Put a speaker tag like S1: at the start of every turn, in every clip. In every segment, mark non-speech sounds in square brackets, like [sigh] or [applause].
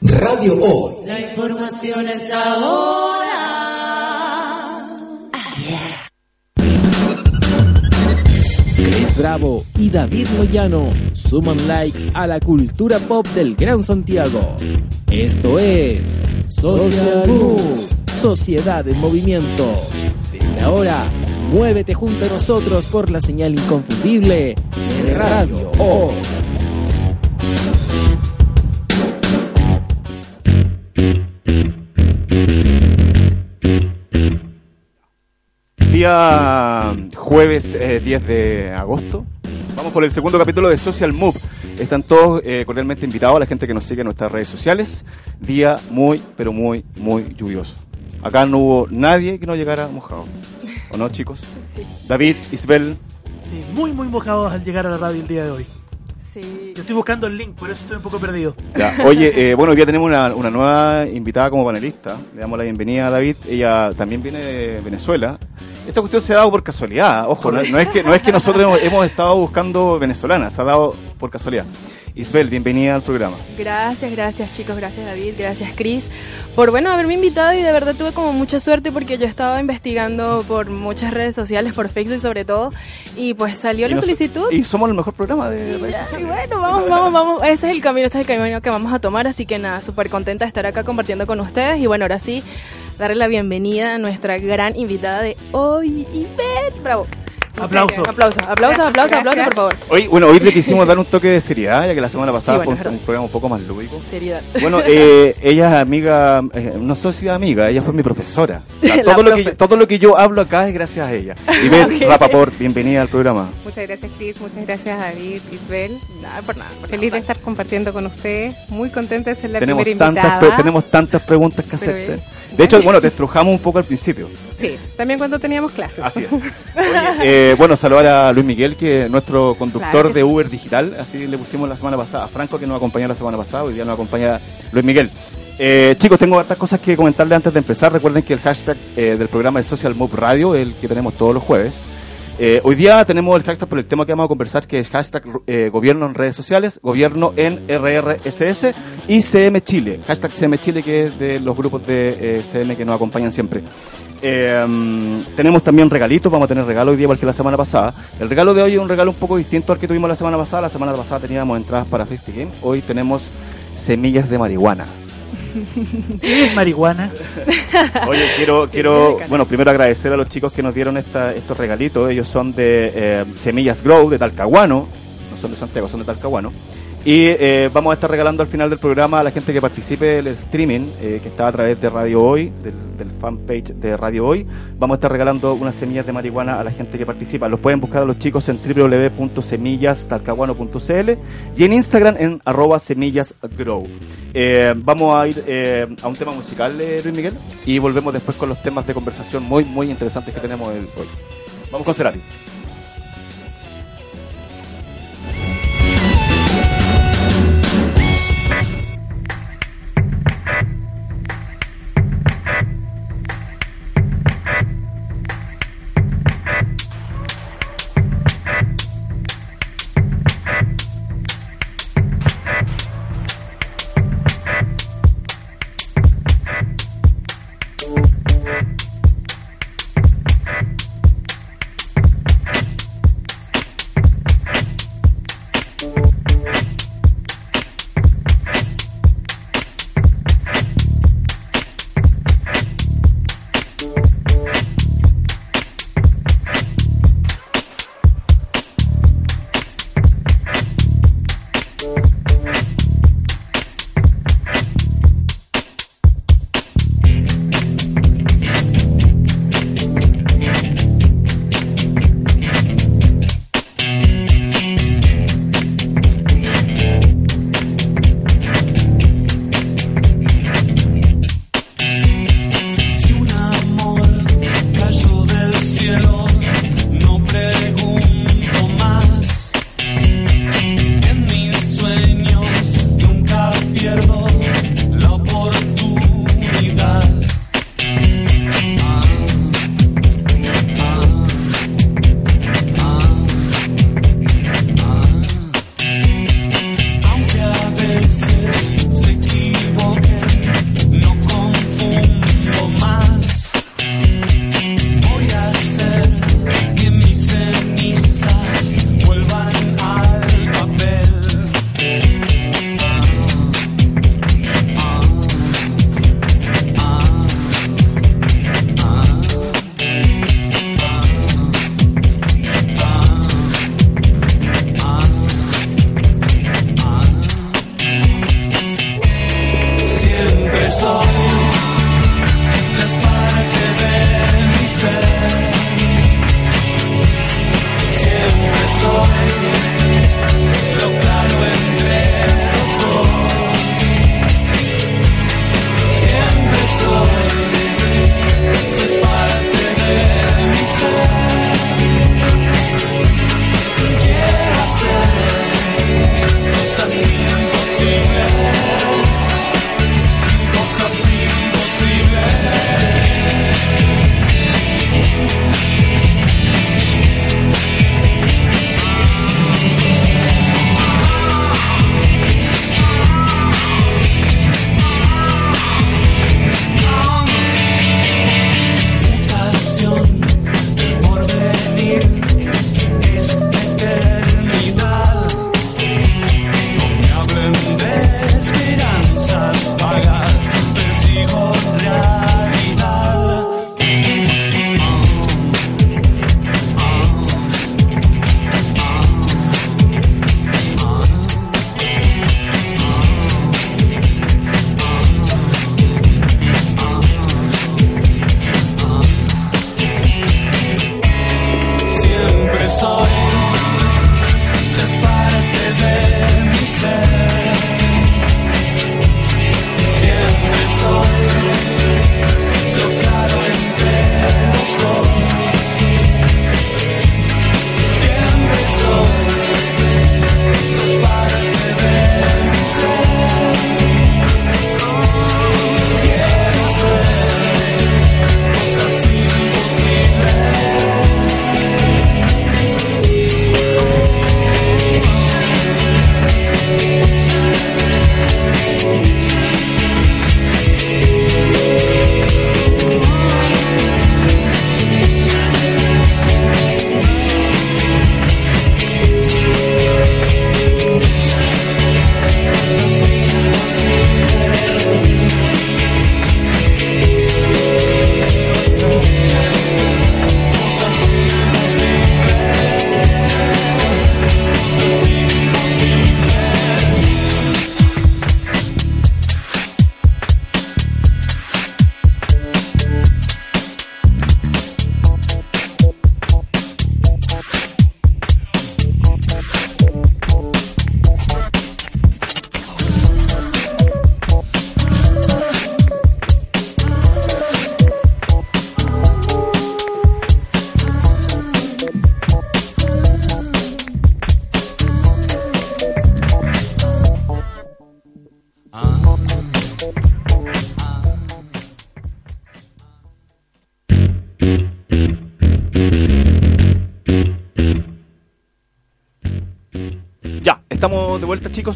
S1: Radio Hoy.
S2: La información es ahora.
S3: Chris Bravo y David Moyano suman likes a la cultura pop del Gran Santiago. Esto es Social Move, Sociedad en Movimiento. Desde ahora, muévete junto a nosotros por la señal inconfundible de Radio Hoy.
S4: Día jueves eh, 10 de agosto. Vamos por el segundo capítulo de Social Move. Están todos eh, cordialmente invitados a la gente que nos sigue en nuestras redes sociales. Día muy, pero muy, muy lluvioso. Acá no hubo nadie que no llegara mojado. ¿O no, chicos?
S5: Sí.
S4: David, Isbel.
S5: Sí, muy, muy mojados al llegar a la radio el día de hoy.
S2: Sí.
S5: Yo estoy buscando el link, por eso estoy un poco perdido.
S4: Ya. Oye, eh, [laughs] bueno, hoy día tenemos una, una nueva invitada como panelista. Le damos la bienvenida a David. Ella también viene de Venezuela. Esta cuestión se ha dado por casualidad. Ojo, no, no es, que, no es que nosotros hemos, hemos estado buscando venezolanas, se ha dado por casualidad. Isbel, bienvenida al programa.
S2: Gracias, gracias chicos, gracias David, gracias Chris por bueno haberme invitado y de verdad tuve como mucha suerte porque yo estaba investigando por muchas redes sociales, por Facebook sobre todo y pues salió
S4: Y
S2: la
S4: nos-
S2: solicitud.
S4: Y somos el mejor programa de redes
S2: Y
S4: sociales.
S2: bueno, vamos, vamos, vamos. Ese es el camino, este es el camino que vamos a tomar. Así que nada, súper contenta de estar acá compartiendo con ustedes. Y bueno, ahora sí, darle la bienvenida a nuestra gran invitada de hoy, Ivette. Bravo.
S5: Aplauso.
S2: Aplauso, aplauso, aplauso, aplauso, por favor.
S4: Hoy, bueno, hoy le quisimos dar un toque de seriedad, ya que la semana pasada
S2: Sí, bueno,
S4: fue un, un programa un poco más lúdico.
S2: Seriedad.
S4: Bueno, [laughs] eh, ella es amiga, eh, no sé si amiga, ella fue mi profesora. O sea, [laughs] todo, lo que, todo lo que yo hablo acá es gracias a ella. Ivette [laughs]
S2: Ok.
S4: Rapaport, bienvenida al programa.
S6: Muchas gracias Cris, muchas gracias David, Isbel.
S2: Nada, por nada. por
S6: Feliz de
S2: nada.
S6: estar compartiendo con ustedes. Muy contenta de ser la
S4: Tenemos
S6: primera
S4: tantas,
S6: invitada.
S4: pre- tenemos tantas preguntas que
S2: Pero
S4: hacerte. De hecho, bueno, te estrujamos un poco al principio.
S6: Sí, también cuando teníamos clases.
S4: Así es. [laughs] Oye, eh, bueno, saludar a Luis Miguel, que es nuestro conductor
S6: Claro
S4: de
S6: sí.
S4: Uber Digital, así le pusimos la semana pasada. A Franco, que nos acompañó la semana pasada, hoy día nos acompaña Luis Miguel. Eh, chicos, tengo hartas cosas que comentarles antes de empezar. Recuerden que el hashtag eh, del programa es Social Move Radio, el que tenemos todos los jueves. Eh, hoy día tenemos el hashtag por el tema que vamos a conversar, que es hashtag eh, gobierno en redes sociales, gobierno en RRSS y CM Chile. Hashtag CM Chile, que es de los grupos de eh, CM que nos acompañan siempre. Mm, tenemos también regalitos, vamos a tener regalo hoy día igual que la semana pasada. El regalo de hoy es un regalo un poco distinto al que tuvimos la semana pasada. La semana pasada teníamos entradas para Festi Game. Hoy tenemos semillas de marihuana.
S5: ¿Qué es marihuana?
S4: Oye, quiero, [laughs] quiero bueno, primero agradecer a los chicos que nos dieron esta, estos regalitos. Ellos son de eh, Semillas Grow, de Talcahuano. No son de Santiago, son de Talcahuano. Y eh, vamos a estar regalando al final del programa a la gente que participe del streaming, eh, que está a través de Radio Hoy, del, del fanpage de Radio Hoy. Vamos a estar regalando unas semillas de marihuana a la gente que participa. Los pueden buscar a los chicos en www.semillastalcahuano.cl y en Instagram en arroba semillasgrow. Eh, vamos a ir eh, a un tema musical, eh, Luis Miguel, y volvemos después con los temas de conversación muy, muy interesantes que tenemos el- hoy. Vamos con Cerati.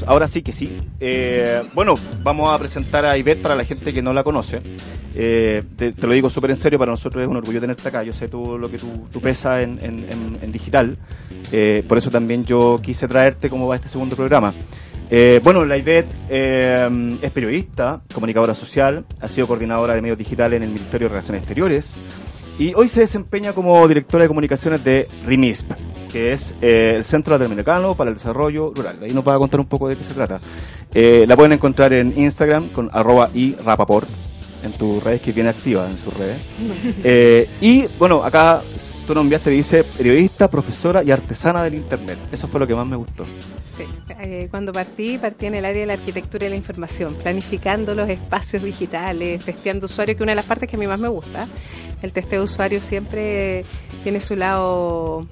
S4: Ahora sí que sí. Eh, bueno, vamos a presentar a Ivette para la gente que no la conoce. Eh, te, lo digo súper en serio, para nosotros es un orgullo tenerte acá. Yo sé tú lo que tú, pesas en, digital. Eh, por eso también yo quise traerte como va este segundo programa. Bueno, la Ivette es periodista, comunicadora social, ha sido coordinadora de medios digitales en el Ministerio de Relaciones Exteriores y hoy se desempeña como directora de comunicaciones de RIMISP, que es eh, el Centro Latinoamericano para el Desarrollo Rural. De ahí nos va a contar un poco de qué se trata. Eh, la pueden encontrar en Instagram con arroba y rapaport, en tus redes, que bien activa en sus redes. [laughs] Eh, y bueno, acá tú nos enviaste, dice periodista, profesora y artesana del Internet. Eso fue lo que más me gustó.
S6: Sí, eh, cuando partí, partí en el área de la arquitectura y la información, planificando los espacios digitales, testeando usuarios, que una de las partes que a mí más me gusta. El testeo de usuarios siempre tiene su lado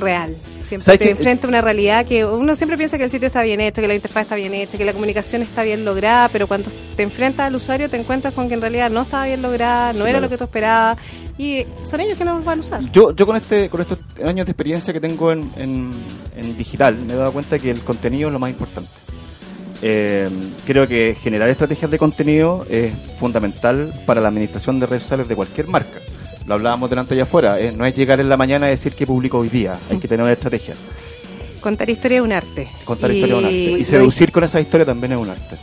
S6: real. Siempre
S4: ¿Sabes
S6: te enfrenta a una realidad que uno siempre piensa que el sitio está bien hecho, que la interfaz está bien hecha, que la comunicación está bien lograda, pero cuando te enfrentas al usuario te encuentras con que en realidad no estaba bien lograda, no
S4: Sí,
S6: era
S4: claro.
S6: lo que tú esperabas y son ellos que no los van a usar.
S4: Yo, yo con este con estos años de experiencia que tengo en, en- en digital me he dado cuenta que el contenido es lo más importante. Eh, creo que generar estrategias de contenido es fundamental para la administración de redes sociales de cualquier marca. Lo hablábamos delante allá afuera. eh, no es llegar en la mañana y decir que publico hoy día. Hay que tener una estrategia.
S6: Contar historia es un arte.
S4: Contar
S6: Y
S4: historia es un arte. Y seducir con esa historia también es un arte.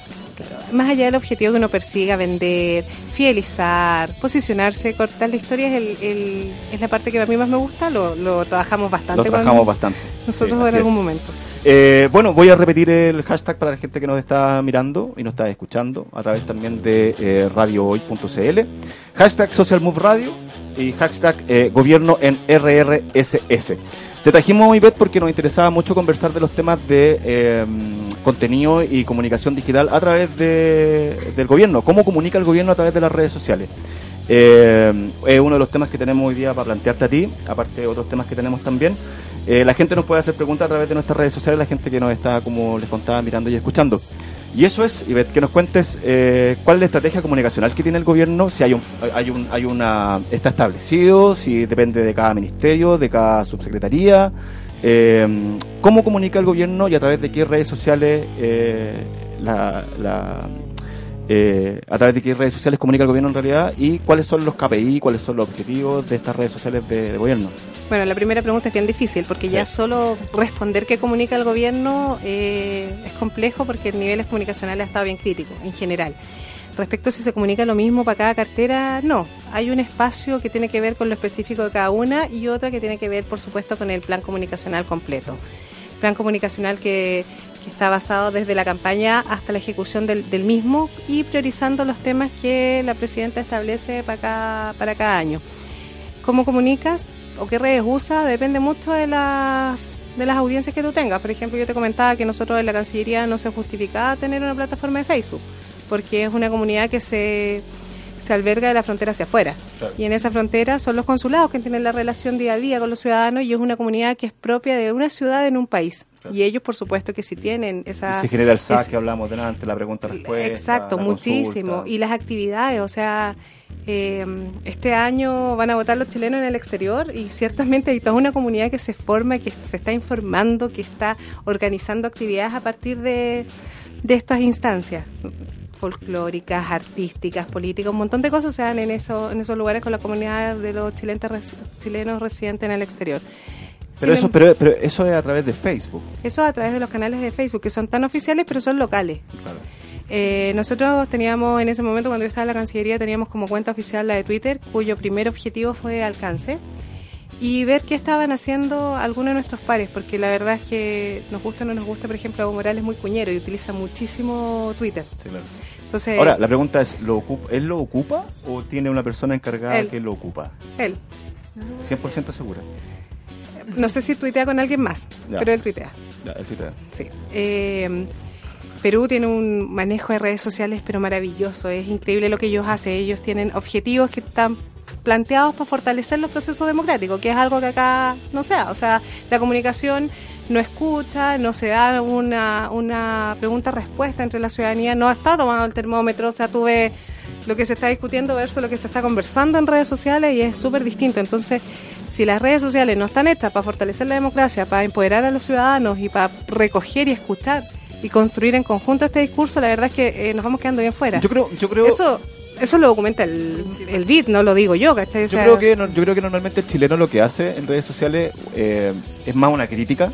S6: Más allá del objetivo que uno persiga, vender, fidelizar, posicionarse, cortar la historia es, el, el- es la parte que a mí más me gusta, lo, lo trabajamos bastante.
S4: Lo trabajamos bastante.
S6: Nosotros
S4: Sí,
S6: en algún
S4: es.
S6: momento.
S4: Eh, bueno, voy a repetir el hashtag para la gente que nos está mirando y nos está escuchando a través también de eh, radiohoy.cl. Hashtag Social Move Radio y hashtag eh, gobierno en RRSS. Te trajimos, Ivette, porque nos interesaba mucho conversar de los temas de eh, contenido y comunicación digital a través de- del gobierno. ¿Cómo comunica el gobierno a través de las redes sociales? Eh, es uno de los temas que tenemos hoy día para plantearte a ti, aparte de otros temas que tenemos también. Eh, la gente nos puede hacer preguntas a través de nuestras redes sociales, la gente que nos está, como les contaba, mirando y escuchando. Y eso es, Ivette, que nos cuentes eh, cuál es la estrategia comunicacional que tiene el gobierno, si hay un, hay un, hay una, está establecido, si depende de cada ministerio, de cada subsecretaría, eh, cómo comunica el gobierno y a través de qué redes sociales eh, la, eh, a través de qué redes sociales comunica el gobierno en realidad y cuáles son los KPI, cuáles son los objetivos de estas redes sociales de gobierno.
S6: Bueno, la primera pregunta es bien difícil porque ya solo responder qué comunica el gobierno eh, es complejo porque el nivel comunicacional ha estado bien crítico en general. Respecto a si se comunica lo mismo para cada cartera, no. Hay un espacio que tiene que ver con lo específico de cada una y otra que tiene que ver, por supuesto, con el plan comunicacional completo. Plan comunicacional que, que está basado desde la campaña hasta la ejecución del, del mismo y priorizando los temas que la presidenta establece para cada, para cada año. ¿Cómo comunicas o qué redes usas? Depende mucho de las, de las audiencias que tú tengas. Por ejemplo, yo te comentaba que nosotros en la Cancillería no se justificaba tener una plataforma de Facebook, porque es una comunidad que se, se alberga de la frontera hacia afuera. Y en esa frontera son los consulados que tienen la relación día a día con los ciudadanos y es una comunidad que es propia de una ciudad en un país. Y ellos, por supuesto, que sí tienen esa...
S4: Y se genera el SAC
S6: es-
S4: que hablamos delante, la pregunta-respuesta.
S6: Exacto,
S4: la
S6: muchísimo.
S4: consulta.
S6: Y las actividades, o sea, eh, este año van a votar los chilenos en el exterior y ciertamente hay toda una comunidad que se forma, que se está informando, que está organizando actividades a partir de, de estas instancias folclóricas, artísticas, políticas, un montón de cosas se dan en, eso, en esos lugares con la comunidad de los chilenos, chilenos residentes en el exterior.
S4: Pero
S6: Sin
S4: eso,
S6: em-
S4: pero, pero eso es a través de Facebook.
S6: eso a través de los canales de Facebook, que son tan oficiales, pero son locales.
S4: Claro.
S6: Eh, nosotros teníamos en ese momento, cuando yo estaba en la Cancillería, teníamos como cuenta oficial la de Twitter, cuyo primer objetivo fue alcance y ver qué estaban haciendo algunos de nuestros pares, porque la verdad es que nos gusta o no nos gusta, por ejemplo, Evo Morales es muy cuñero y utiliza muchísimo Twitter.
S4: Sí, claro.
S6: Entonces,
S4: Ahora, la pregunta es, ¿lo ocupa, ¿él lo ocupa o tiene una persona encargada
S6: Él.
S4: que lo ocupa?
S6: él,
S4: 100% segura.
S6: no sé si tuitea con alguien más,
S4: Ya.
S6: pero él tuitea.
S4: Ya, el Twitter.
S6: Sí. Eh, Perú tiene un manejo de redes sociales, pero maravilloso. Es increíble lo que ellos hacen. Ellos tienen objetivos que están planteados para fortalecer los procesos democráticos, que es algo que acá no se da. O sea, la comunicación no escucha, no se da una, una pregunta-respuesta entre la ciudadanía, no está tomando el termómetro. O sea, tú ves lo que se está discutiendo versus lo que se está conversando en redes sociales y es súper distinto. Entonces, si las redes sociales no están hechas para fortalecer la democracia, para empoderar a los ciudadanos y para recoger y escuchar y construir en conjunto este discurso, la verdad es que eh, nos vamos quedando bien fuera.
S4: Yo creo, yo creo,
S6: Eso eso lo documenta el, el BID, no lo digo yo, ¿cachai? O
S4: yo creo que no- yo creo que normalmente el chileno lo que hace en redes sociales eh, es más una crítica.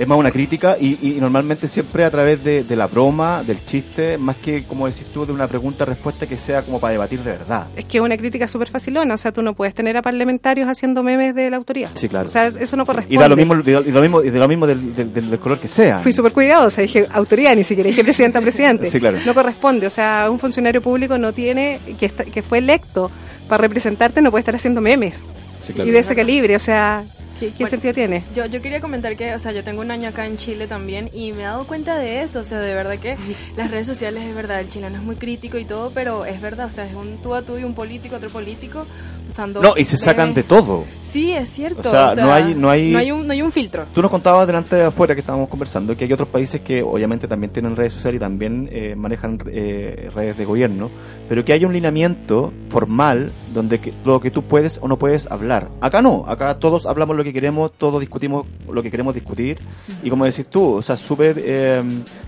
S4: Es más una crítica y, y normalmente siempre a través de, de la broma, del chiste, más que, como decís tú, de una pregunta-respuesta que sea como para debatir de verdad.
S6: Es que es una crítica súper facilona, o sea, tú no puedes tener a parlamentarios haciendo memes de la autoría.
S4: Sí, claro.
S6: O sea, eso no corresponde.
S4: Y da lo mismo, y da lo mismo, y de lo mismo del, del- del color que sea.
S6: Fui súper cuidadosa, dije autoría, ni siquiera dije presidenta presidente. [laughs]
S4: Sí, claro.
S6: No corresponde, o sea, un funcionario público no tiene, que, está- que fue electo para representarte, no puede estar haciendo memes.
S4: Sí, claro.
S6: Y de ese calibre, o sea, ¿qué, qué
S2: Bueno,
S6: sentido tiene?
S2: Yo, yo quería comentar que, o sea, yo tengo un año acá en Chile también y me he dado cuenta de eso, o sea, de verdad que las redes sociales es verdad, el chileno es muy crítico y todo, pero es verdad, o sea, es un tú a tú y un político, otro político, usando...
S4: No, y se sacan de todo.
S2: Sí, es cierto.
S4: O sea, no hay- no hay-
S2: un, no hay un filtro.
S4: Tú nos contabas delante de afuera que estábamos conversando que hay otros países que obviamente también tienen redes sociales y también eh, manejan eh, redes de gobierno, pero que hay un lineamiento formal donde que- lo que tú puedes o no puedes hablar. Acá no, acá todos hablamos lo que queremos, todos discutimos lo que queremos discutir y como decís tú, o sea, súper eh,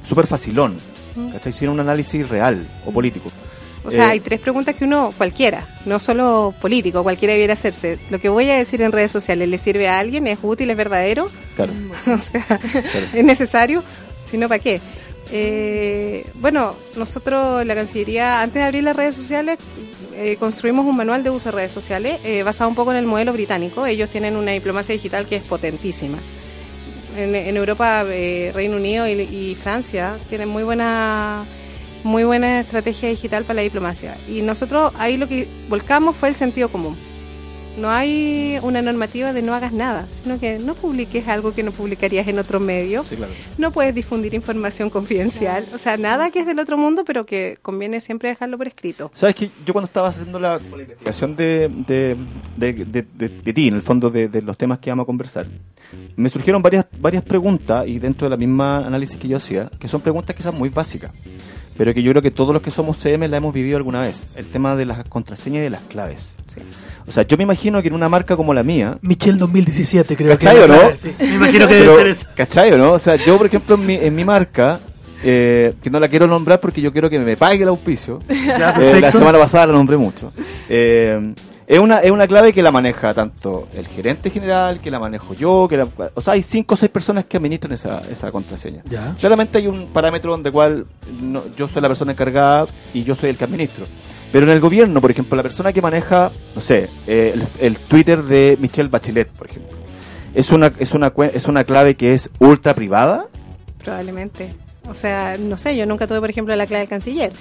S4: súper facilón, ¿cachai? Sin un análisis real o político.
S6: O sea,
S4: Eh,
S6: hay tres preguntas que uno, cualquiera, no solo político, cualquiera debiera hacerse. Lo que voy a decir en redes sociales, ¿le sirve a alguien? ¿Es útil? ¿Es verdadero?
S4: Claro, [laughs]
S6: o sea, es necesario, si no, ¿para qué? Eh, bueno, nosotros, la Cancillería, antes de abrir las redes sociales, eh, construimos un manual de uso de redes sociales eh, basado un poco en el modelo británico. Ellos tienen una diplomacia digital que es potentísima. En, en Europa, eh, Reino Unido y, y Francia tienen muy buena muy buena estrategia digital para la diplomacia. Y nosotros ahí lo que volcamos fue el sentido común. No hay una normativa de no hagas nada, sino que no publiques algo que no publicarías en otro medio.
S4: sí, claro.
S6: No puedes difundir información confidencial. O sea, nada que es del otro mundo, pero que conviene siempre dejarlo por escrito.
S4: Sabes que yo cuando estaba haciendo la, la investigación de, de, de, de- de- de ti, en el fondo de, de los temas que vamos a conversar, me surgieron varias, varias preguntas y dentro de la misma análisis que yo hacía, que son preguntas quizás muy básicas, pero que yo creo que todos los que somos CM la hemos vivido alguna vez. El tema de las contraseñas y de las claves.
S6: Sí.
S4: O sea, yo me imagino que en una marca como la mía,
S5: Michelle 2017, creo
S4: ¿Cachai
S5: que
S4: o no?
S5: Sí, me imagino que
S4: Pero,
S5: debe ser eso.
S4: ¿Cachai o no? O sea, yo, por ejemplo, en mi, en mi marca, eh, que no la quiero nombrar porque yo quiero que me pague el auspicio,
S5: Ya,
S4: eh, la semana pasada la nombré mucho. Eh, es una, es una clave que la maneja tanto el gerente general, que la manejo yo, que la- o sea, hay cinco o seis personas que administran esa, esa contraseña.
S5: Ya.
S4: Claramente hay un parámetro donde cual no- yo soy la persona encargada y yo soy el que administro. Pero en el gobierno, por ejemplo, la persona que maneja, no sé, eh, el, el Twitter de Michelle Bachelet, por ejemplo, es una, es una, es una clave que es ultra privada.
S6: Probablemente. O sea, no sé, yo nunca tuve, por ejemplo, la clave del canciller.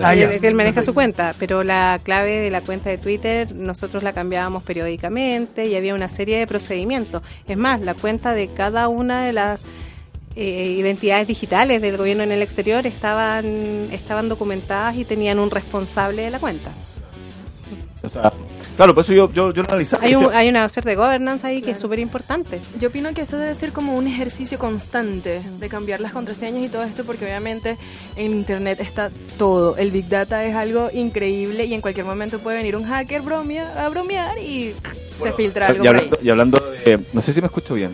S5: Ah,
S6: él maneja su cuenta, pero la clave de la cuenta de Twitter nosotros la cambiábamos periódicamente y había una serie de procedimientos. Es más, la cuenta de cada una de las eh, identidades digitales del gobierno en el exterior estaban, estaban documentadas y tenían un responsable de la cuenta.
S4: O sea, claro, por eso yo, yo, yo lo analizaba.
S6: Hay, un, hay una suerte de governance ahí que es súper importante.
S2: Yo opino que eso debe ser como un ejercicio constante de cambiar las contraseñas y todo esto, porque obviamente en Internet está todo. El Big Data es algo increíble y en cualquier momento puede venir un hacker bromea, a bromear y se filtra algo
S4: y, hablando, y hablando de... No sé si me escucho bien.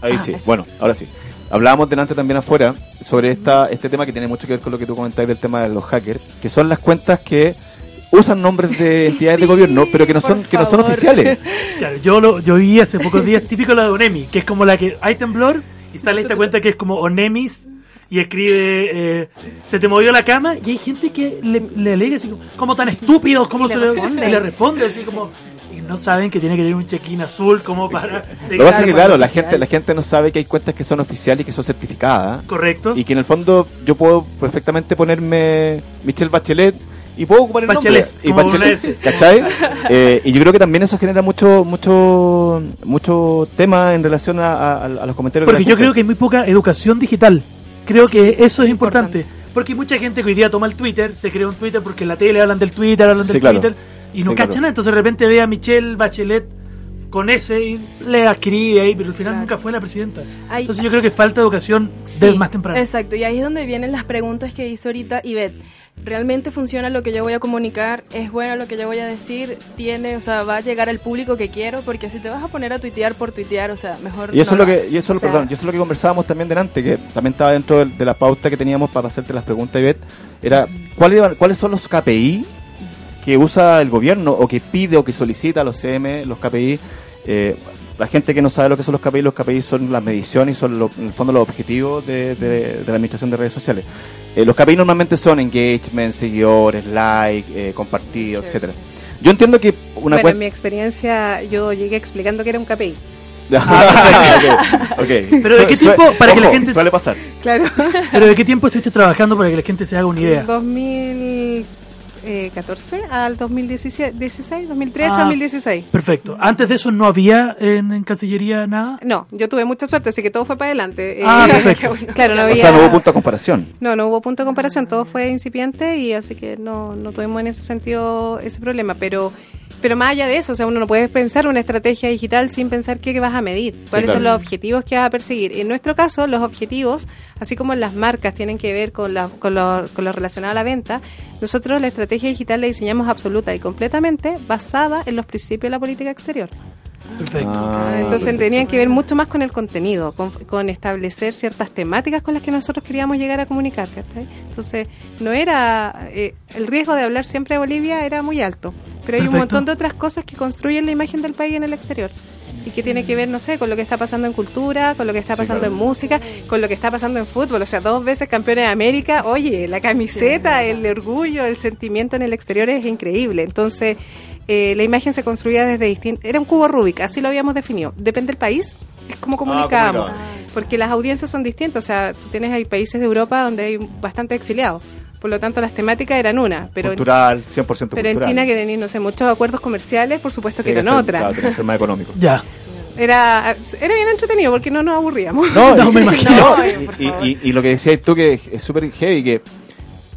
S4: Ahí
S2: Ah,
S4: sí,
S2: eso.
S4: bueno, ahora sí. Hablábamos delante también afuera sobre esta, este tema que tiene mucho que ver con lo que tú comentabas del tema de los hackers, que son las cuentas que usan nombres de [laughs] entidades de gobierno, pero que no son que no son
S2: favor.
S4: oficiales. [laughs]
S5: Claro, yo lo yo vi hace pocos días típico la de Onemi, que es como la que hay temblor y sale esta cuenta que es como Onemis y escribe eh, se te movió la cama y hay gente que le, le alega así como, como tan estúpidos como se le
S6: responde.
S5: y le responde así como y no saben que tiene que tener un check-in azul como para
S4: Lo que pasa es que, claro, la
S5: oficial.
S4: gente, la gente no sabe que hay cuentas que son oficiales y que son certificadas.
S5: correcto
S4: Y que en el fondo yo puedo perfectamente ponerme Michelle Bachelet y puedo ocupar el
S5: Bachelet,
S4: nombre. Y Bachelet. ¿cachai? [laughs] Eh, y yo creo que también eso genera mucho mucho mucho tema en relación a, a- a los comentarios
S5: Porque
S4: de la
S5: yo
S4: gente.
S5: creo que hay muy poca educación digital. Creo que eso es importante. Porque hay mucha gente que hoy día toma el Twitter, se crea un Twitter porque en la tele hablan del Twitter, hablan
S4: Sí,
S5: del
S4: claro.
S5: Twitter, y no
S4: Sí,
S5: cachan
S4: claro.
S5: nada. Entonces de repente ve a Michelle Bachelet con ese y le escribe ahí, pero al final
S2: Claro.
S5: nunca fue la presidenta. Entonces yo creo que falta educación
S2: Sí,
S5: desde más temprano.
S2: Exacto, y ahí es donde vienen las preguntas que hizo ahorita Ivette. Realmente funciona lo que yo voy a comunicar, es bueno lo que yo voy a decir, tiene, o sea, va a llegar al público que quiero, porque si te vas a poner a tuitear por tuitear, o sea, mejor
S4: Y eso,
S2: no
S4: es lo que, y eso, es lo-
S6: sea-
S4: perdón, y eso es lo que conversábamos también delante, que también estaba dentro de, de la pauta que teníamos para hacerte las preguntas, Ivette, era ¿cuál iba- cuáles son los KPI que usa el gobierno o que pide o que solicita a los CM, los KPI. Eh, la gente que no sabe lo que son los KPI, los KPI son las mediciones y son lo- en el fondo los objetivos de, de- de la administración de redes sociales. Eh, los KPI normalmente son engagement, seguidores, like, eh, compartido,
S2: Shares.
S4: etcétera. Yo entiendo que una
S6: bueno, en mi experiencia yo llegué explicando que era un [laughs] KPI.
S4: Ok, ok.
S5: Pero ¿de qué tiempo? Para que la gente-
S4: Suele pasar.
S6: Claro.
S5: Pero ¿de qué tiempo estuviste trabajando para que la gente se haga una idea?
S6: 2014 al 2016, 16, 2013,
S5: Ah.
S6: 2016.
S5: Perfecto. Antes de eso no había en, en Cancillería nada.
S6: No, yo tuve mucha suerte, así que todo fue para adelante.
S5: Ah,
S6: Eh, [laughs]
S5: perfecto.
S6: Claro, no
S4: O
S6: había...
S4: sea, no hubo punto de comparación.
S6: No, no hubo punto de comparación, todo fue incipiente y así que no, no tuvimos en ese sentido ese problema. Pero, pero más allá de eso, o sea, uno no puede pensar una estrategia digital sin pensar qué vas a medir, cuáles
S4: claro.
S6: son los objetivos que vas a perseguir. En nuestro caso, los objetivos, así como las marcas tienen que ver con, la, con, lo, con lo relacionado a la venta, nosotros la estrategia digital la diseñamos absoluta y completamente basada en los principios de la política exterior.
S5: Perfecto.
S4: Ah,
S6: Entonces
S4: perfecto.
S6: tenían que ver mucho más con el contenido, con, con establecer ciertas temáticas con las que nosotros queríamos llegar a comunicar. ¿cachai? Entonces, no era. eh, el riesgo de hablar siempre de Bolivia era muy alto, pero hay un
S5: Perfecto.
S6: montón de otras cosas que construyen la imagen del país en el exterior. Y que tiene que ver, no sé, con lo que está pasando en cultura, con lo que está
S4: Sí,
S6: pasando
S4: claro.
S6: en música, con lo que está pasando en fútbol. O sea, dos veces campeones de América. Oye, la camiseta, el orgullo, el sentimiento en el exterior es increíble. Entonces, eh, la imagen se construía desde distintos... Era un cubo Rubik, así lo habíamos definido. Depende del país, es como comunicábamos.
S4: comunicaban.
S6: porque las audiencias son distintas. O sea, tú tienes hay países de Europa donde hay bastante exiliados. Por lo tanto, las temáticas eran una. Pero en-
S4: cultural, 100% cultural.
S6: pero en China, que tenían, no sé, muchos acuerdos comerciales, por supuesto que eran otras.
S4: Claro, tiene que ser más económico.
S5: Ya.
S6: Era, era bien entretenido porque no nos aburríamos.
S4: No, [laughs]
S5: No, me imagino.
S4: no, y- y- y lo que decías tú que es súper heavy, que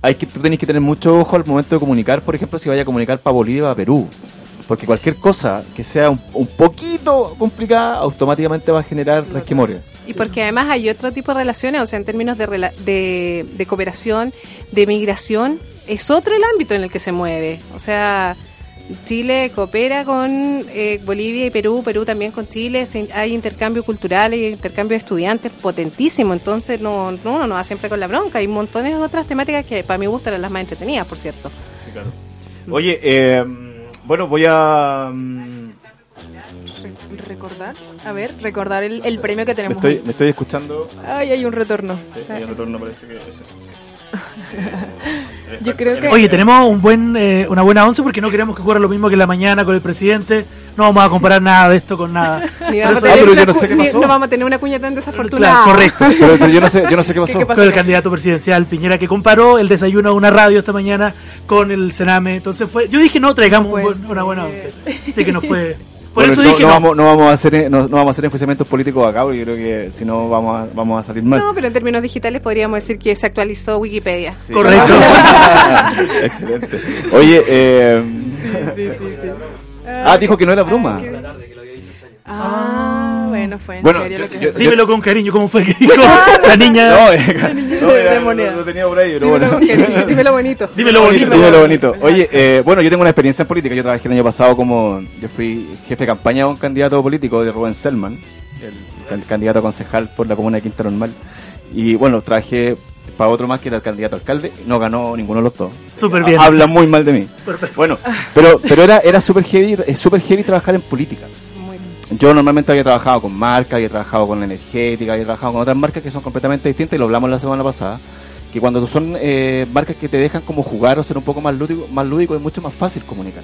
S4: hay que tú tenés que tener mucho ojo al momento de comunicar, por ejemplo, si vaya a comunicar para Bolivia o para Perú. Porque cualquier cosa que sea un, un poquito complicada, automáticamente va a generar resquemores.
S6: Y porque además hay otro tipo de relaciones, o sea, en términos de, rela- de, de cooperación, de migración, es otro el ámbito en el que se mueve. O sea, Chile coopera con eh, Bolivia y Perú, Perú también con Chile, se- hay intercambio cultural, hay intercambio de estudiantes potentísimo, entonces no, no, uno no va siempre con la bronca, hay montones de otras temáticas que para mi gusto eran las más entretenidas, por cierto.
S4: Oye, eh, bueno, voy a... mm,
S2: Re- recordar, a ver, recordar el, el premio que
S4: Me
S2: tenemos.
S4: estoy,
S2: hoy.
S4: me estoy escuchando...
S2: Ay, hay un retorno.
S4: Sí, hay un retorno, parece que es eso. sí.
S2: Yo creo que-
S5: Oye, tenemos un buen, eh, una buena once porque no queremos que ocurra lo mismo que la mañana con el presidente. No vamos a comparar nada de esto con nada. [laughs]
S6: Ni
S5: Por
S6: vamos,
S5: eso-
S6: a
S4: Ah,
S6: tener
S4: no
S6: cu-
S4: sé qué
S6: ni-
S4: pasó.
S6: no vamos a tener una cuña tan desafortunada.
S5: Claro, correcto. [laughs]
S4: Pero, pero yo no sé, yo no sé qué pasó.
S2: ¿Qué pasó?
S5: Con el candidato presidencial Piñera que comparó el desayuno de una radio esta mañana con el Sename. Entonces fue, yo dije no, traigamos un buen- una buena
S2: ser.
S5: once. Así que no fue. [laughs] Por
S4: Bueno,
S5: eso
S4: no,
S5: dije
S4: no
S5: no.
S4: vamos, no vamos a hacer no, no vamos a hacer enjuiciamientos políticos acá porque yo creo que si no vamos a, vamos a salir mal.
S6: No, pero en términos digitales podríamos decir que se actualizó Wikipedia.
S4: Sí,
S5: Correcto. [laughs]
S4: Excelente. Oye, eh, ah, dijo que no era broma.
S2: Ah, bueno, fue en
S4: Bueno,
S2: serio
S4: yo-
S2: lo que
S4: yo-
S5: Dímelo con cariño, ¿cómo fue que dijo [laughs] [laughs] la niña?
S4: No, eh, no,
S6: de
S4: era-
S6: moneda.
S4: lo, lo tenía por ahí, pero bueno. [laughs]
S6: Dímelo, dímelo bonito.
S5: Dímelo bonito.
S4: Dímelo bonito. Oye, eh, bueno, yo tengo una experiencia en política. Yo trabajé el año pasado como. Yo fui jefe de campaña de un candidato político de Rubén Selman, el, can- candidato a concejal por la comuna de Quinta Normal. Y bueno, trabajé para otro más que era el candidato alcalde. No ganó ninguno de los dos.
S5: Súper bien.
S4: Habla muy mal de mí.
S5: Perfecto.
S4: Bueno, pero, pero era, era súper heavy, es súper heavy trabajar en política. Yo normalmente había trabajado con marcas, había trabajado con la energética, había trabajado con otras marcas que son completamente distintas y lo hablamos la semana pasada. Que cuando son eh, marcas que te dejan como jugar o ser un poco más lúdico, más lúdico es mucho más fácil comunicar.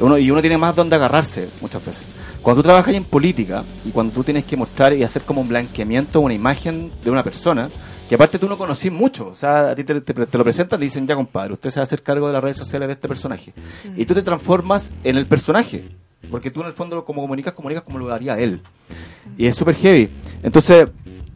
S4: Uno, y uno tiene más donde agarrarse muchas veces. Cuando tú trabajas en política y cuando tú tienes que mostrar y hacer como un blanqueamiento, una imagen de una persona, que aparte tú no conocís mucho, o sea, a ti te, te- te lo presentan, te dicen, ya compadre, usted se va a hacer cargo de las redes sociales de este personaje. Y tú te transformas en el personaje, porque tú en el fondo como comunicas, comunicas como lo haría él. Y es súper heavy. Entonces,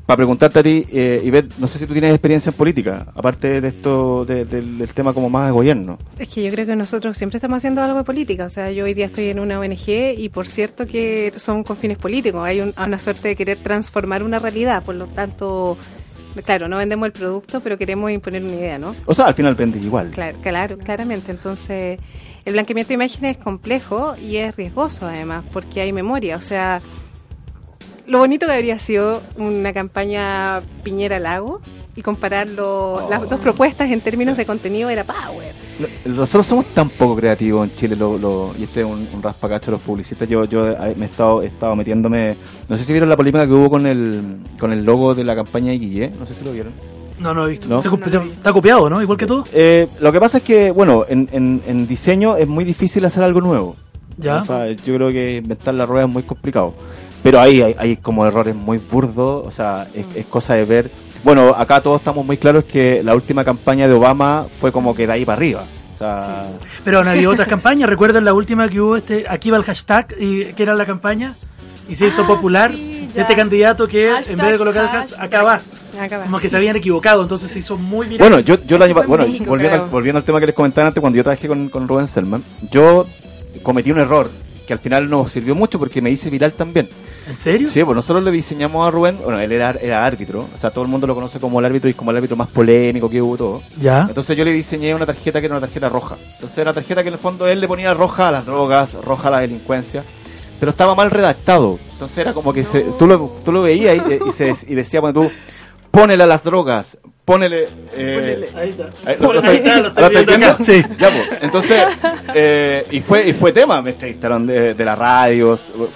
S4: para preguntarte a ti, eh, Ivette, no sé si tú tienes experiencia en política, aparte de esto, de- del tema como más de gobierno.
S6: Es que yo creo que nosotros siempre estamos haciendo algo de política. O sea, yo hoy día estoy en una ONG y por cierto que son con fines políticos. Hay un- una suerte de querer transformar una realidad. Por lo tanto, claro, no vendemos el producto, pero queremos imponer una idea, ¿no?
S4: O sea, al final vende igual.
S6: Claro, claro, claramente. Entonces, el blanqueamiento de imágenes es complejo y es riesgoso además, porque hay memoria. O sea, lo bonito que habría sido una campaña Piñera Lago y comparar lo- las dos propuestas en términos de contenido era power.
S4: Nosotros somos tan poco creativos en Chile, lo, lo- y este es un, un raspacacho de los publicistas. Yo, yo eh, me he estado, he estado metiéndome. No sé si vieron la polémica que hubo con el, con el logo de la campaña de Guille. No sé si lo vieron.
S5: No, no he visto.
S4: ¿No?
S5: Se
S2: No
S5: está copiado, ¿no? Igual que todo.
S4: Eh, lo que pasa es que, bueno, en, en, en diseño es muy difícil hacer algo nuevo.
S5: Ya.
S4: O sea, yo creo que inventar la rueda es muy complicado. Pero ahí hay, hay como errores muy burdos, o sea, es, es cosa de ver. Bueno, acá todos estamos muy claros que la última campaña de Obama fue como que de ahí para arriba. O sea,
S5: Pero han habido otras [laughs] campañas. ¿Recuerdan la última que hubo? este Aquí va el hashtag, y, que era la campaña. Y se hizo
S2: Ah,
S5: popular
S2: sí,
S5: este candidato que en vez de colocar el hashtag, acá va.
S6: Acá va.
S5: Como que se habían equivocado, entonces se hizo muy viral.
S4: Bueno, yo, yo el año
S2: fue en
S4: bueno,
S2: México,
S4: volviendo, al,
S2: creo.
S4: volviendo al tema que les comentaba antes, cuando yo trabajé con, con Rubén Selman, yo cometí un error que al final nos sirvió mucho porque me hice viral también.
S5: ¿En serio?
S4: Sí, pues nosotros le diseñamos a Rubén, bueno, él era, era árbitro, o sea, todo el mundo lo conoce como el árbitro y como el árbitro más polémico que hubo todo.
S5: Ya.
S4: Entonces yo le diseñé una tarjeta que era una tarjeta roja. Entonces era una tarjeta que en el fondo él le ponía roja a las drogas, roja a la delincuencia, pero estaba mal redactado. Entonces era como que se- tú, lo, tú lo veías y, y, se, y decía, bueno, tú, ponele a las drogas, ponele... eh,
S5: Ahí está.
S4: Ahí, ¿Lo, lo
S5: Ahí
S4: estáis-
S5: está, lo. Sí.
S4: Ya, pues, entonces, eh, y fue y fue tema, me entrevistaron de, de la radio,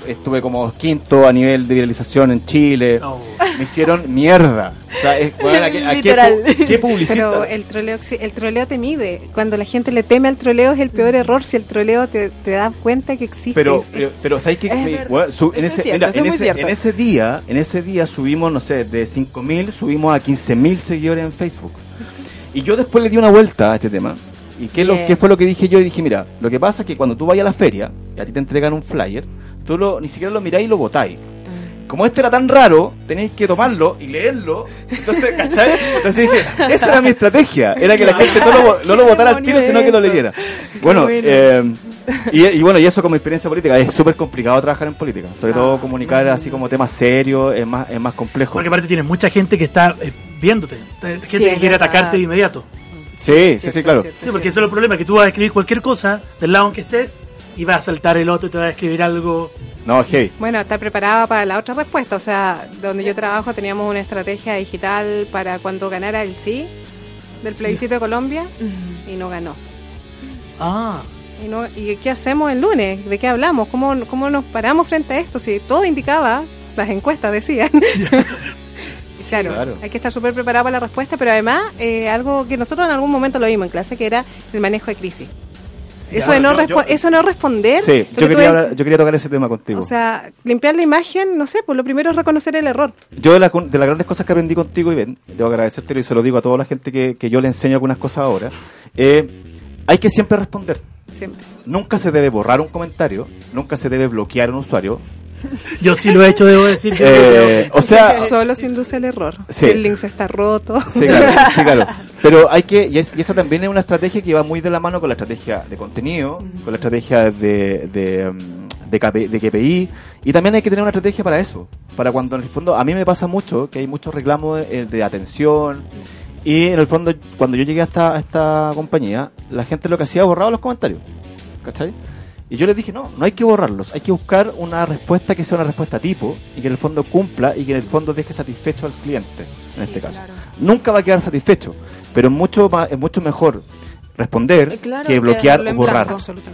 S4: estuve como quinto a nivel de viralización en Chile,
S5: No.
S4: me hicieron mierda. O sea, es, bueno, ¿a qué, a qué
S2: Literal.
S4: pu- qué publicista?
S6: Pero el troleo, el troleo te mide. Cuando la gente le teme al troleo es el peor error. Si el troleo te, te da cuenta que existe.
S4: Pero,
S6: Es-
S4: pero, pero ¿sabes qué?
S2: Es
S4: bueno, ese,
S2: cierto,
S4: mira, ese, en ese día, en ese día subimos, no sé, de 5.000 subimos a 15.000 seguidores en Facebook. Y yo después le di una vuelta a este tema. ¿Y qué, lo,
S2: Bien.
S4: qué fue lo que dije yo? Y dije, mira, lo que pasa es que cuando tú vayas a la feria y a ti te entregan un flyer, tú lo, ni siquiera lo miráis y lo votáis. Como este era tan raro, tenéis que tomarlo y leerlo. Entonces, [laughs] ¿cachai? Entonces dije, esa era mi estrategia. Era que la gente no lo, no lo votara al tiro, sino que lo leyera. Bueno,
S2: bueno.
S4: eh, y, y bueno, y eso como experiencia política, es súper complicado trabajar en política. Sobre todo comunicar así como temas serios, es más, es más complejo.
S5: Porque aparte tienes mucha gente que está eh, viéndote. Gente
S2: Sí,
S5: que quiere atacarte de inmediato.
S4: Sí, sí, sí, claro.
S5: Sí, porque eso es el problema, que tú vas a escribir cualquier cosa del lado en que estés y vas a saltar el otro y te va a escribir algo.
S4: No, hey.
S6: Bueno, estar preparada para la otra respuesta. O sea, donde yo trabajo teníamos una estrategia digital para cuando ganara el sí del plebiscito de Colombia y no ganó.
S5: Ah,
S6: ¿Y, no, ¿Y qué hacemos el lunes? ¿De qué hablamos? ¿Cómo, ¿Cómo nos paramos frente a esto? Si todo indicaba, las encuestas decían. [laughs] claro,
S4: claro.
S6: hay que estar súper preparado para la respuesta, pero además, eh, algo que nosotros en algún momento lo vimos en clase, que era el manejo de crisis. Eso,
S4: Ya,
S6: de no
S4: yo-
S6: eso no responder.
S4: Sí,
S6: que
S4: yo quería, hablar- yo quería tocar ese tema contigo.
S6: O sea, limpiar la imagen, no sé, pues lo primero es reconocer el error.
S4: Yo de, la- de las grandes cosas que aprendí contigo, y ven, debo agradecerte y se lo digo a toda la gente que, que yo le enseño algunas cosas ahora, eh, hay que siempre responder.
S6: Siempre.
S4: Nunca se debe borrar un comentario, nunca se debe bloquear un usuario. [laughs]
S5: yo sí lo he hecho, debo decir. que
S4: Eh, o sea, [laughs]
S6: Solo se induce el error.
S4: Sí.
S6: Si el link se está roto.
S4: Sí, claro, sí, claro. [laughs] Pero hay que, y, es- y esa también es una estrategia que va muy de la mano con la estrategia de contenido, con la estrategia de, de, mm, de, KP de KPI, y también hay que tener una estrategia para eso, para cuando en el fondo, a mí me pasa mucho que hay muchos reclamos eh, de atención, y en el fondo, cuando yo llegué a esta, a esta compañía, la gente lo que hacía borraba los comentarios, ¿cachai? Y yo les dije, no, no hay que borrarlos, hay que buscar una respuesta que sea una respuesta tipo y que en el fondo cumpla y que en el fondo deje satisfecho al cliente, en este caso.
S2: claro.
S4: Nunca va a quedar satisfecho, pero es mucho, más, es mucho mejor responder
S2: Eh, claro,
S4: que bloquear o borrar.